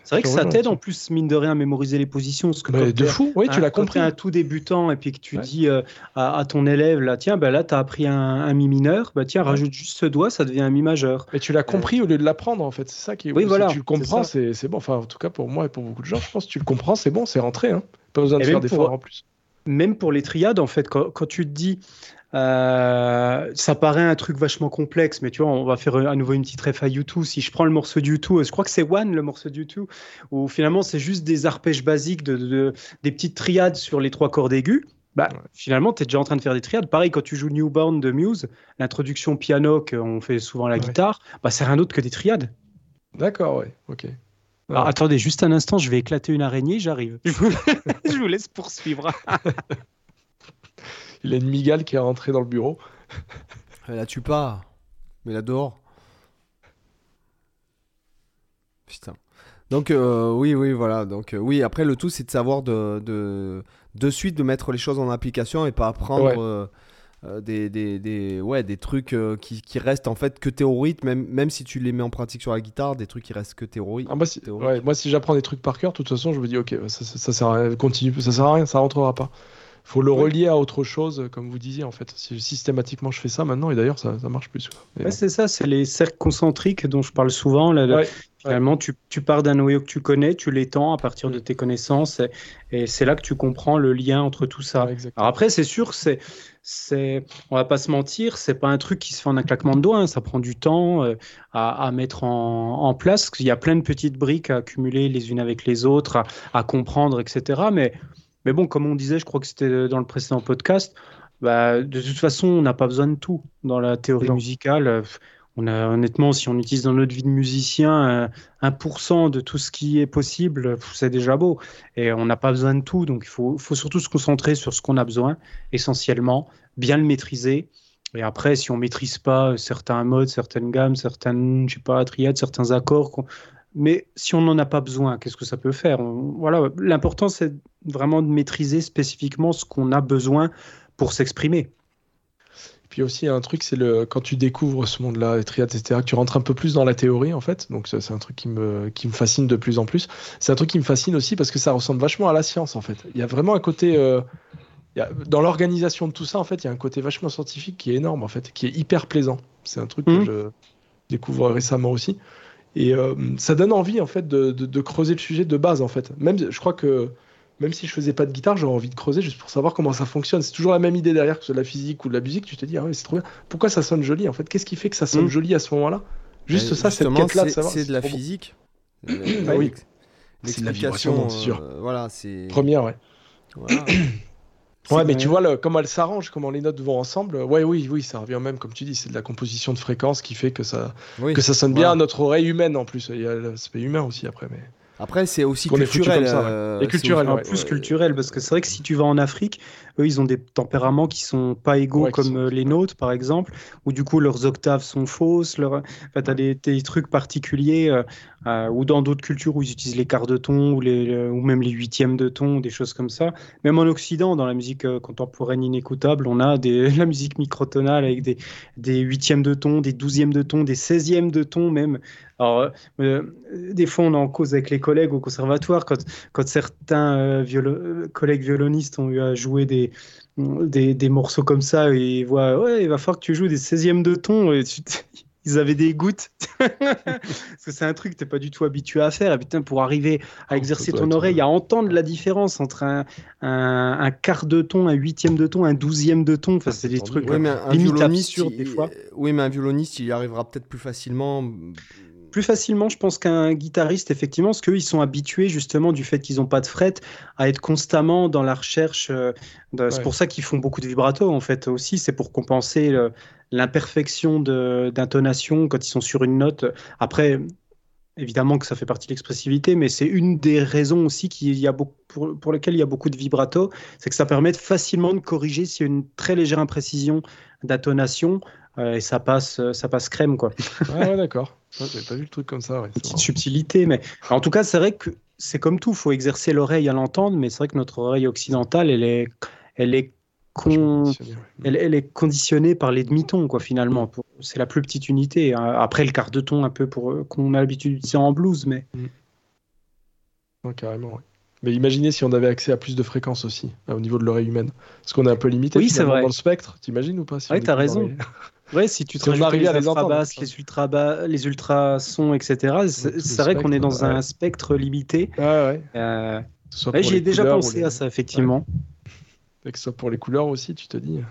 c'est vrai que ça t'aide en plus, mine de rien, à mémoriser les positions. Parce que de fou, oui, tu l'as compris. un tout débutant et puis que tu dis euh, à, ton élève, là, tiens, bah, là, tu as appris un, mi mineur, bah, tiens, rajoute juste ce doigt, ça devient un mi majeur. Et tu l'as compris au lieu de l'apprendre, en fait. C'est ça qui est. Oui, voilà. Si tu le comprends, c'est bon. Enfin, en tout cas, pour moi et pour beaucoup de gens, je pense que tu le comprends, c'est bon, c'est rentré. Hein. Pas besoin de faire d'efforts en plus. même pour les triades, en fait, quand, tu te dis, euh, ça paraît un truc vachement complexe, mais tu vois, on va faire à nouveau une petite ref à YouTube. Si je prends le morceau de YouTube, je crois que c'est One, le morceau de YouTube, où finalement c'est juste des arpèges basiques, de, des petites triades sur les trois cordes aiguës. Bah, finalement, tu es déjà en train de faire des triades. Pareil, quand tu joues Newborn de Muse, l'introduction piano qu'on fait souvent à la guitare, bah, c'est rien d'autre que des triades. D'accord, ouais, ok. Alors, attendez, juste un instant, je vais éclater une araignée, j'arrive. Je, vous... laisse poursuivre. Il a une migale qui est rentrée dans le bureau. Elle la tue pas, mais la dehors. Putain. Donc euh, oui, oui, voilà. Donc euh, oui, après le tout, c'est de savoir de, de, de suite de mettre les choses en application et pas apprendre euh, euh, des, des, des, ouais, des trucs euh, qui, qui, restent en fait que théoriques, même, même si tu les mets en pratique sur la guitare, des trucs qui restent que théoriques. Ah, moi, si, moi, si j'apprends des trucs par cœur, de toute façon, je me dis, ok, ça, ça, sert à, continue, ça sert à rien, ça rentrera pas. Faut le relier à autre chose, comme vous disiez, en fait. Si systématiquement je fais ça maintenant, et d'ailleurs, ça, ça marche plus. c'est ça, c'est les cercles concentriques dont je parle souvent. Là, Finalement, tu, tu, pars d'un noyau que tu connais, tu l'étends à partir de mm. tes connaissances, et, et c'est là que tu comprends le lien entre tout ça. Alors après, c'est sûr, c'est c'est, on va pas se mentir, c'est pas un truc qui se fait en un claquement de doigts. Hein. Ça prend du temps euh, à, mettre en, place. Il y a plein de petites briques à accumuler les unes avec les autres, à, comprendre, etc. Mais, mais bon, comme on disait, je crois que c'était dans le précédent podcast. Bah, de toute façon, on n'a pas besoin de tout dans la théorie musicale on a honnêtement, si on utilise dans notre vie de musicien 1% de tout ce qui est possible, c'est déjà beau. Et on n'a pas besoin de tout, donc il faut, surtout se concentrer sur ce qu'on a besoin, essentiellement, bien le maîtriser. Et après, si on maîtrise pas certains modes, certaines gammes, certaines, je sais pas, triades, certains accords, mais si on n'en a pas besoin, qu'est-ce que ça peut faire? Voilà, l'important c'est vraiment de maîtriser spécifiquement ce qu'on a besoin pour s'exprimer. Puis aussi, un truc, c'est le quand tu découvres ce monde-là, les triades, etc., que tu rentres un peu plus dans la théorie, en fait. Donc, c'est un truc qui me, qui me fascine de plus en plus. C'est un truc qui me fascine aussi parce que ça ressemble vachement à la science, en fait. Il y a vraiment un côté. Euh, dans l'organisation de tout ça, en fait, il y a un côté vachement scientifique qui est énorme, en fait, qui est hyper plaisant. C'est un truc que mmh. je découvre récemment aussi. Et euh, ça donne envie, en fait, de, de, creuser le sujet de base, en fait. Même, je crois que même si je faisais pas de guitare, j'aurais envie de creuser juste pour savoir comment ça fonctionne. C'est toujours la même idée derrière que ce soit de la physique ou de la musique. Tu te dis, ah ouais, c'est trop bien. Pourquoi ça sonne joli en fait? Qu'est-ce qui fait que ça sonne hmm. joli à ce moment-là? Juste ça, cette quête-là de savoir. C'est de la physique. ah oui. C'est de la vibration, sûr. Euh, voilà, c'est. Première, ouais. Ouais, mais tu vois le, comment elle s'arrange, comment les notes vont ensemble. Ouais, oui, oui, ça revient même, comme tu dis, c'est de la composition de fréquences qui fait que ça, que ça sonne bien à notre oreille humaine en plus. Il y a l'aspect humain aussi après, mais. Après, c'est aussi culturel. Euh, et culturel, en plus culturel, parce que c'est vrai que si tu vas en Afrique, eux, ils ont des tempéraments qui sont pas égaux comme euh, les nôtres, par exemple, où du coup leurs octaves sont fausses. Leur... Enfin, tu as des, des, trucs particuliers, euh, euh, ou dans d'autres cultures où ils utilisent les quarts de ton, ou, les, ou même les huitièmes de ton, des choses comme ça. Même en Occident, dans la musique contemporaine inécoutable, on a des, la musique microtonale avec des, des huitièmes de ton, des douzièmes de ton, des seizièmes de ton même. Alors, des fois, on est en cause avec les collègues au conservatoire quand, quand certains collègues violonistes ont eu à jouer des, des, morceaux comme ça et ils voient, ouais, il va falloir que tu joues des 16e de ton. Et ils avaient des gouttes. Parce que c'est un truc que tu n'es pas du tout habitué à faire. Et putain, pour arriver à exercer ton oreille, à entendre la différence entre un, un, quart de ton, un huitième de ton, un douzième de ton. Enfin, c'est des trucs oui, mais un, violoniste, des fois. Oui, mais un violoniste, il y arrivera peut-être plus facilement plus facilement, je pense, qu'un guitariste, effectivement, parce qu'ils sont habitués, justement, du fait qu'ils n'ont pas de fret, à être constamment dans la recherche. Euh, c'est pour ça qu'ils font beaucoup de vibrato, en fait, aussi. C'est pour compenser l'imperfection d'intonation quand ils sont sur une note. Après, évidemment que ça fait partie de l'expressivité, mais c'est une des raisons aussi qu'il y a beaucoup, pour, pour lesquelles il y a beaucoup de vibrato, c'est que ça permet facilement de corriger s'il y a une très légère imprécision d'intonation et ça passe, ça passe crème, quoi. ouais, d'accord. J'avais pas vu le truc comme ça. Ouais, petite subtilité, mais en tout cas, c'est vrai que c'est comme tout, il faut exercer l'oreille à l'entendre, mais c'est vrai que notre oreille occidentale, elle est, elle est, elle, elle, est conditionnée par les demi-tons, quoi, finalement. C'est la plus petite unité. Après, le quart de ton, un peu, pour qu'on a l'habitude d'utiliser en blues, mais. Mm. carrément, oui. Mais imaginez si on avait accès à plus de fréquences aussi, au niveau de l'oreille humaine. Parce qu'on est un peu limité oui, vrai. dans le spectre, t'imagines ou pas si Oui, t'as raison. Ouais, si tu te si les, les basses, les ultra bas, les ultra sons, etc. C'est vrai qu'on est dans un spectre limité. Ouais, ouais. Euh... J'y ai déjà pensé à ça, effectivement. Que ce soit pour les couleurs aussi, tu te dis.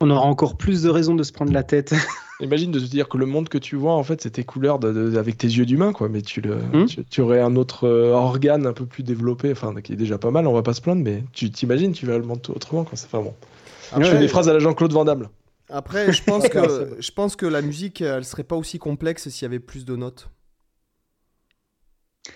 On aura encore plus de raisons de se prendre la tête. Imagine de te dire que le monde que tu vois, en fait, c'est tes couleurs avec tes yeux d'humain, quoi. Mais tu, le, hmm. tu, aurais un autre euh, organe un peu plus développé, enfin, qui est déjà pas mal, on va pas se plaindre, mais tu t'imagines, tu verrais le monde autrement, quoi. C'est enfin bon. je fais des phrases à la Jean-Claude Van Damme. Après, je pense, que, je pense que la musique, elle serait pas aussi complexe s'il y avait plus de notes.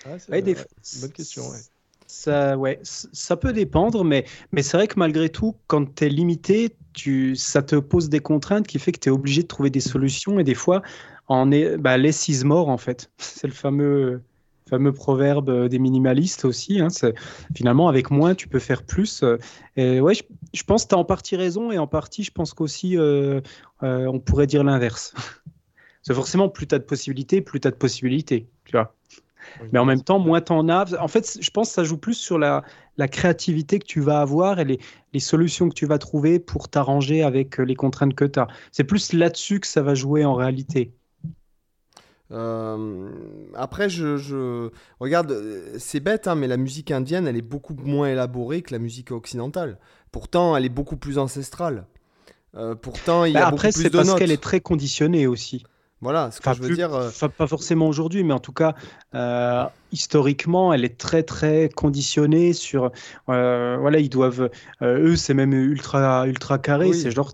Ah, c'est une bonne question, ouais. Ça, ouais, ça peut dépendre, mais, mais c'est vrai que malgré tout, quand tu es limité, tu, ça te pose des contraintes qui fait que tu es obligé de trouver des solutions et des fois, en est, bah, less is more en fait. C'est le fameux, fameux proverbe des minimalistes aussi. Hein, finalement, avec moins, tu peux faire plus. Et ouais, je, pense que tu as en partie raison et en partie, je pense qu'aussi, euh, euh, on pourrait dire l'inverse. C'est forcément, plus tu as de possibilités, plus tu as de possibilités. Tu vois mais en même temps, moins t'en as. En fait, je pense que ça joue plus sur la, la créativité que tu vas avoir et les, les solutions que tu vas trouver pour t'arranger avec euh, les contraintes que tu as. C'est plus là-dessus que ça va jouer en réalité. Euh, après, je, je, regarde, euh, c'est bête, hein, mais la musique indienne, elle est beaucoup moins élaborée que la musique occidentale. Pourtant, elle est beaucoup plus ancestrale. pourtant, il y a bah, après, beaucoup plus de Après, c'est parce qu'elle est très conditionnée aussi. Voilà, ce que je veux dire. Euh, pas forcément aujourd'hui, mais en tout cas, euh, historiquement, elle est très très conditionnée sur. Euh, voilà, ils doivent. eux, c'est même ultra ultra carré. C'est genre,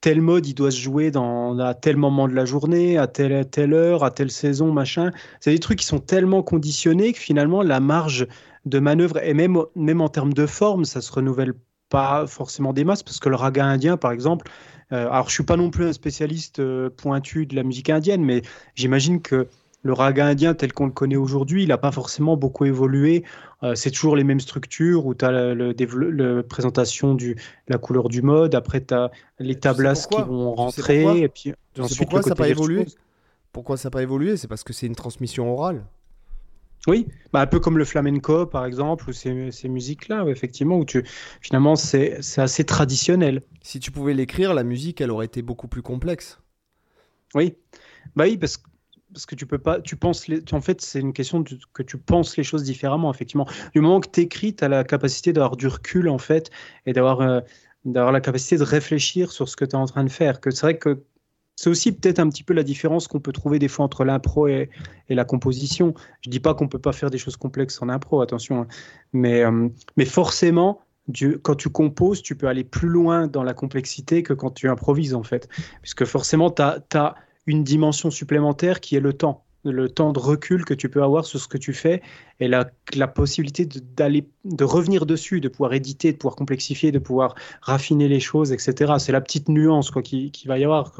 tel mode, il doit se jouer dans, à tel moment de la journée, à telle, telle heure, à telle saison, machin. C'est des trucs qui sont tellement conditionnés que finalement, la marge de manœuvre, et même, même en termes de forme, ça se renouvelle pas forcément des masses, parce que le raga indien, par exemple, euh, alors, je suis pas non plus un spécialiste euh, pointu de la musique indienne, mais j'imagine que le raga indien tel qu'on le connaît aujourd'hui, il n'a pas forcément beaucoup évolué. Euh, c'est toujours les mêmes structures où tu as la, présentation de la couleur du mode, après tu as les tablasses qui vont rentrer, et puis ensuite pourquoi ça n'a pas évolué? Pourquoi ça n'a pas évolué? C'est parce que c'est une transmission orale. Oui, bah un peu comme le flamenco par exemple, ou ces, ces musiques-là, effectivement, où tu, finalement c'est assez traditionnel. Si tu pouvais l'écrire, la musique, elle aurait été beaucoup plus complexe. Oui, bah oui, parce, parce que tu peux pas, tu penses, les, en fait, c'est une question que tu penses les choses différemment, effectivement. Du moment que tu écris, tu as la capacité d'avoir du recul, en fait, et d'avoir euh, d'avoir la capacité de réfléchir sur ce que tu es en train de faire. Que c'est vrai que c'est aussi peut-être un petit peu la différence qu'on peut trouver des fois entre l'impro et, la composition. Je dis pas qu'on peut pas faire des choses complexes en impro, attention, hein. mais, euh, mais forcément, quand tu composes, tu peux aller plus loin dans la complexité que quand tu improvises en fait, puisque forcément, tu as, une dimension supplémentaire qui est le temps le temps de recul que tu peux avoir sur ce que tu fais et la, la possibilité d'aller de, revenir dessus, de pouvoir éditer, de pouvoir complexifier, de pouvoir raffiner les choses, etc. C'est la petite nuance quoi qui, qui va y avoir.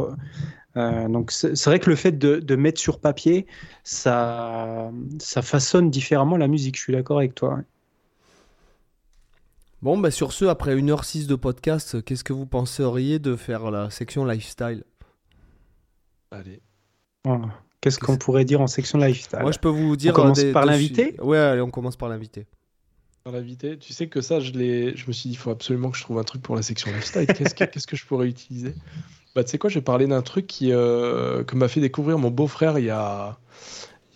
Euh, donc c'est vrai que le fait de, de, mettre sur papier, ça, ça façonne différemment la musique. Je suis d'accord avec toi. Bon, bah sur ce, après 1h06 de podcast, qu'est-ce que vous penseriez de faire la section lifestyle? Allez. Qu'est-ce qu'on pourrait dire en section lifestyle Moi, je peux vous dire. On commence par l'invité Ouais, allez, on commence par l'invité. Par l'invité, tu sais que ça, je, je me suis dit, il faut absolument que je trouve un truc pour la section lifestyle. Qu'est-ce que, je pourrais utiliser? Bah, tu sais quoi, je vais parler d'un truc qui, euh, que m'a fait découvrir mon beau-frère il y a,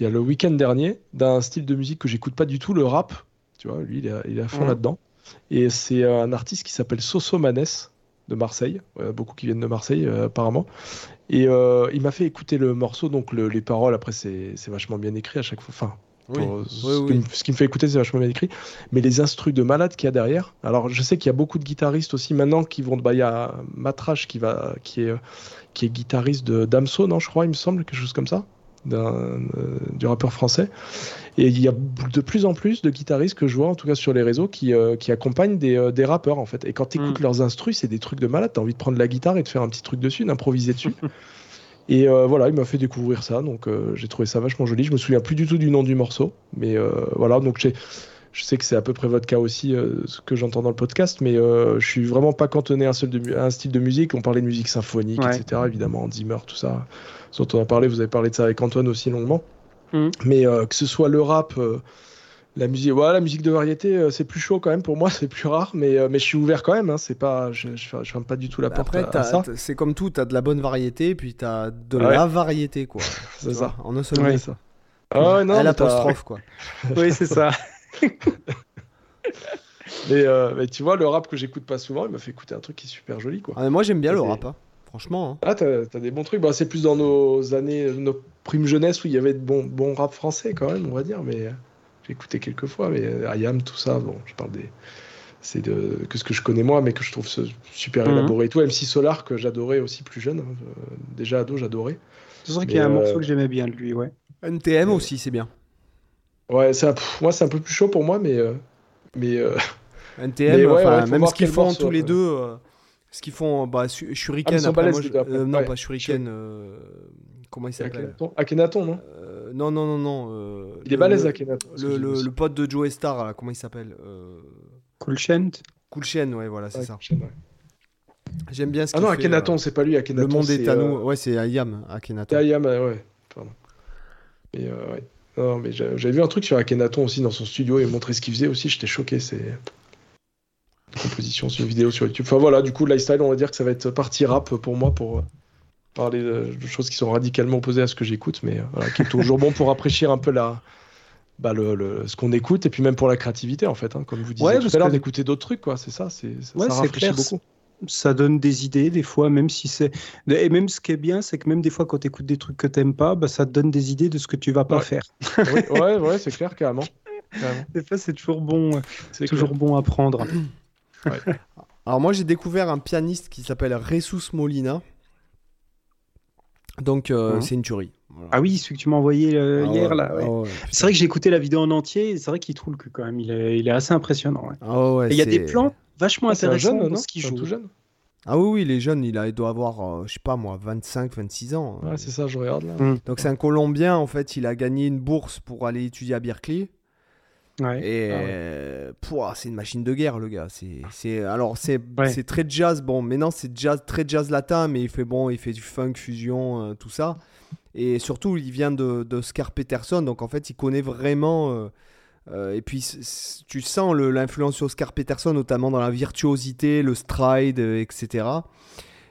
il y a le week-end dernier, d'un style de musique que j'écoute pas du tout, le rap. Tu vois, lui, il est, il est à fond là-dedans. Et c'est un artiste qui s'appelle Soso Manes de Marseille, beaucoup qui viennent de Marseille euh, apparemment. Et euh, il m'a fait écouter le morceau, donc les paroles, après c'est vachement bien écrit à chaque fois. Enfin, ce, qui me fait écouter, c'est vachement bien écrit. Mais les instrus de malade qu'il y a derrière. Alors, je sais qu'il y a beaucoup de guitaristes aussi maintenant qui vont. Bah, il y a Matrache qui, va, qui, est, qui est guitariste de Damso, non, je crois, il me semble, quelque chose comme ça. Euh, du rappeur français. Et il y a de plus en plus de guitaristes que je vois, en tout cas sur les réseaux, qui, euh, qui accompagnent des, euh, des, rappeurs en fait. Et quand tu écoutes mm. leurs instrus, c'est des trucs de malade. T'as envie de prendre la guitare et de faire un petit truc dessus, d'improviser dessus. et voilà, il m'a fait découvrir ça, donc j'ai trouvé ça vachement joli. Je me souviens plus du tout du nom du morceau, mais voilà, donc j'ai je sais que c'est à peu près votre cas aussi, ce que j'entends dans le podcast, mais je suis vraiment pas cantonné à un, seul de, un style de musique. On parlait de musique symphonique, etc. Évidemment, Zimmer, tout ça dont on a parlé, vous avez parlé de ça avec Antoine aussi longuement. Mm. Mais euh, que ce soit le rap, euh, la musique, voilà, la musique de variété, euh, c'est plus chaud quand même pour moi, c'est plus rare, mais, mais je suis ouvert quand même. Hein, c'est pas, je, je, ferme pas du tout la porte Après, à, ça. C'est comme tout, tu as de la bonne variété, puis tu as de la variété, quoi. c'est ça. En un seul mot. Ah ouais, non, l'apostrophe, quoi. oui, c'est ça. Euh, mais, tu vois, le rap que j'écoute pas souvent, il m'a fait écouter un truc qui est super joli. Quoi. Ah, moi, j'aime bien le rap, hein. Franchement. Hein. Ah, t'as as des bons trucs. Bah, c'est plus dans nos années, nos primes jeunesse où il y avait de bons, bons rap français, quand même, on va dire. Mais j'ai écouté quelques fois. Mais Ayam, tout ça, bon, je parle des c'est de, que ce que je connais moi, mais que je trouve super mhm. élaboré et tout. MC Solar, que j'adorais aussi plus jeune. Hein, euh, déjà ado, j'adorais. C'est vrai qu'il y a un morceau que j'aimais bien de lui, ouais. NTM aussi, c'est bien. Ouais, c'est moi, c'est un peu plus chaud pour moi, mais. Euh, mais euh, NTM, même ce qu'ils font tous les deux. Ce qu'ils font, bah, Shuriken, ah, après, moi, non, pas Shuriken. comment il s'appelle Akhenaton, non Non, non, non, non. il est balèze, Akhenaton. Le, le, pote de Joe Star, comment il s'appelle Cool Chain Cool Chain, ouais, voilà, c'est ça. J'aime bien ce Ah non, Akhenaton, euh, c'est pas lui, Akhenaton. Le monde est à nous. Euh, ouais, c'est Ayam, Akhenaton. Ayam, ouais, pardon. Mais euh, ouais. Non, mais j'avais vu un truc sur Akhenaton aussi dans son studio et montrer ce qu'il faisait aussi, j'étais choqué, c'est composition sur une vidéo sur YouTube. Enfin voilà, du coup, lifestyle, on va dire que ça va être partie rap pour moi pour parler de choses qui sont radicalement opposées à ce que j'écoute, mais voilà, qui est toujours bon pour rafraîchir un peu la, bah, le, ce qu'on écoute et puis même pour la créativité en fait hein, comme vous disiez tout à l'heure d'écouter d'autres trucs quoi c'est ça c'est ça, rafraîchit beaucoup. Ça donne des idées des fois même si c'est et même ce qui est bien c'est que même des fois quand tu écoutes des trucs que t'aimes pas bah, ça te donne des idées de ce que tu vas pas faire. Ouais ouais c'est clair carrément, des fois c'est toujours bon c'est toujours bon à prendre alors moi j'ai découvert un pianiste qui s'appelle Ressus Molina donc euh, mhm. c'est une tuerie ah oui, celui que tu m'as envoyé euh, ah hier, là. Ah c'est vrai que j'ai écouté la vidéo en entier, c'est vrai qu'il trouve que quand même, il est, il est assez impressionnant. Ah il y a des plans vachement intéressants dans ce qu'il joue. Tout jeune. Ah oui, oui, il est jeune, il, a, il doit avoir, euh, je sais pas moi, 25, 26 ans. Ouais, c'est ça, je regarde là. Mm. Donc c'est un Colombien, en fait, il a gagné une bourse pour aller étudier à Berkeley. Ouais. Et ah c'est une machine de guerre, le gars. C'est, alors, c'est, c'est très jazz. Bon, maintenant, c'est jazz, très jazz latin, mais il fait bon, il fait du funk, fusion, tout ça. Et surtout, il vient de, de Scar Peterson, donc en fait, il connaît vraiment. Euh, euh, et puis, tu sens l'influence sur Scar Peterson, notamment dans la virtuosité, le stride, euh, etc.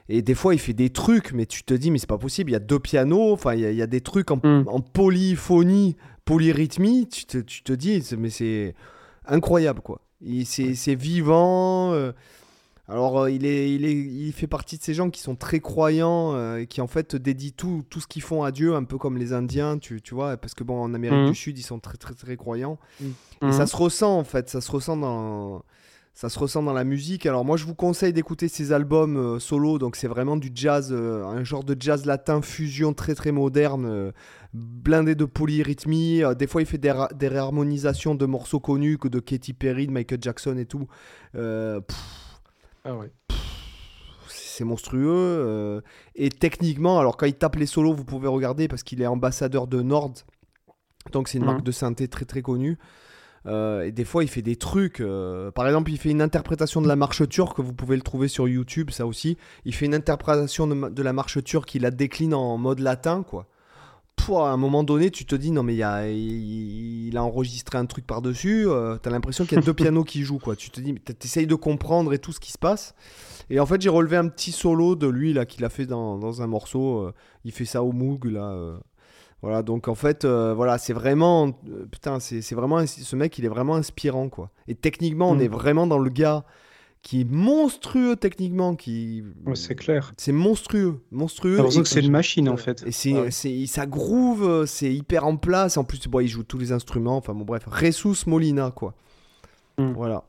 Et des fois, il fait des trucs, mais tu te dis, mais c'est pas possible. Il y a deux pianos, enfin, il, y a des trucs en, mm. en polyphonie, polyrythmie. Tu te, tu te dis, mais c'est incroyable, quoi. C'est vivant. Alors, euh, il, est, il, est, il fait partie de ces gens qui sont très croyants euh, et qui en fait dédient tout, tout ce qu'ils font à Dieu, un peu comme les Indiens, tu, tu vois, parce que bon, en Amérique du mhm. Sud, ils sont très très très croyants. Mhm. Et ça mhm. se ressent en fait, ça se ressent dans, ça se ressent dans la musique. Alors moi, je vous conseille d'écouter ses albums euh, solo. Donc c'est vraiment du jazz, un genre de jazz latin fusion très très moderne, blindé de polyrythmie. des fois, il fait des, des réharmonisations de morceaux connus que de Katy Perry, de Michael Jackson et tout. Ah ouais. C'est monstrueux. Euh, et techniquement, alors quand il tape les solos, vous pouvez regarder parce qu'il est ambassadeur de Nord. Donc c'est une marque mhm. de synthé très très connue. Euh, et des fois, il fait des trucs. Euh, par exemple, il fait une interprétation de la marche turque. Vous pouvez le trouver sur YouTube, ça aussi. Il fait une interprétation de, de la marche turque. Il la décline en mode latin, quoi à un moment donné, tu te dis non mais il, a, il, a enregistré un truc par-dessus, euh, tu as l'impression qu'il y a deux pianos qui jouent quoi. Tu te dis, tu essayes de comprendre et tout ce qui se passe. Et en fait, j'ai relevé un petit solo de lui là qu'il a fait dans, dans un morceau. Euh, il fait ça au Moog là. Euh. voilà, donc en fait, voilà, c'est vraiment, putain, c'est vraiment, ce mec, il est vraiment inspirant quoi. Et techniquement, on mm. est vraiment dans le gars qui est monstrueux techniquement, qui c'est clair. C'est monstrueux, monstrueux. l'impression que c'est une machine en fait. Et c'est, c'est, ça groove, c'est hyper en place. En plus, bon, il joue tous les instruments. Enfin bon, bref, Ressus Molina quoi. Hmm. Voilà.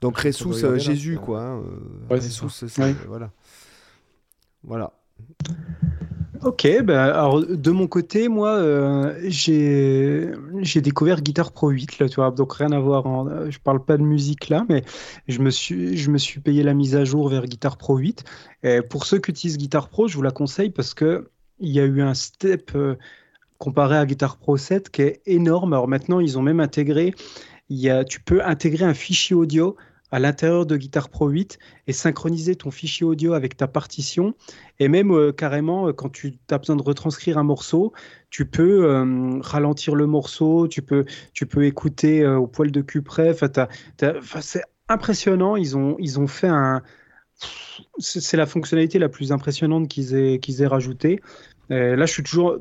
Donc Ressus euh, Jésus quoi. Hein, euh, Ressus, c'est, voilà. Voilà. Ok, ben alors de mon côté, moi, euh, j'ai découvert Guitar Pro 8, là, tu donc rien à voir. En, je parle pas de musique là, mais je me suis, je me suis payé la mise à jour vers Guitar Pro 8. Et pour ceux qui utilisent Guitar Pro, je vous la conseille parce que il y a eu un step euh, comparé à Guitar Pro 7 qui est énorme. Alors maintenant, ils ont même intégré, y a, tu peux intégrer un fichier audio à l'intérieur de Guitar Pro 8 et synchroniser ton fichier audio avec ta partition. Et même euh, carrément, euh, quand tu as besoin de retranscrire un morceau, tu peux euh, ralentir le morceau, tu peux, tu peux écouter au poil de cul près. c'est impressionnant. Ils ont, ils ont fait un. C'est la fonctionnalité la plus impressionnante qu'ils aient, qu'ils aient rajoutée. là, je suis toujours.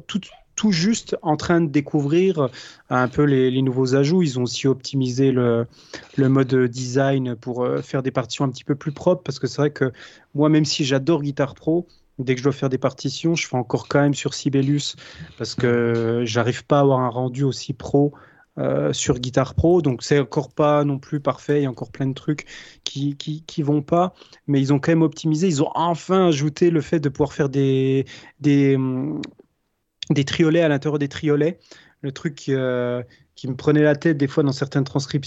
Tout juste en train de découvrir euh, un peu les, nouveaux ajouts. Ils ont aussi optimisé le, mode design pour euh, faire des partitions un petit peu plus propres parce que c'est vrai que moi, même si j'adore Guitar Pro, dès que je dois faire des partitions, je fais encore quand même sur Sibelius parce que j'arrive pas à avoir un rendu aussi pro. Euh, sur Guitar Pro, donc c'est encore pas non plus parfait, il y a encore plein de trucs qui, qui, qui, vont pas, mais ils ont quand même optimisé, ils ont enfin ajouté le fait de pouvoir faire des, des, des triolets à l'intérieur des triolets. Le truc euh, qui me prenait la tête des fois dans certaines transcriptions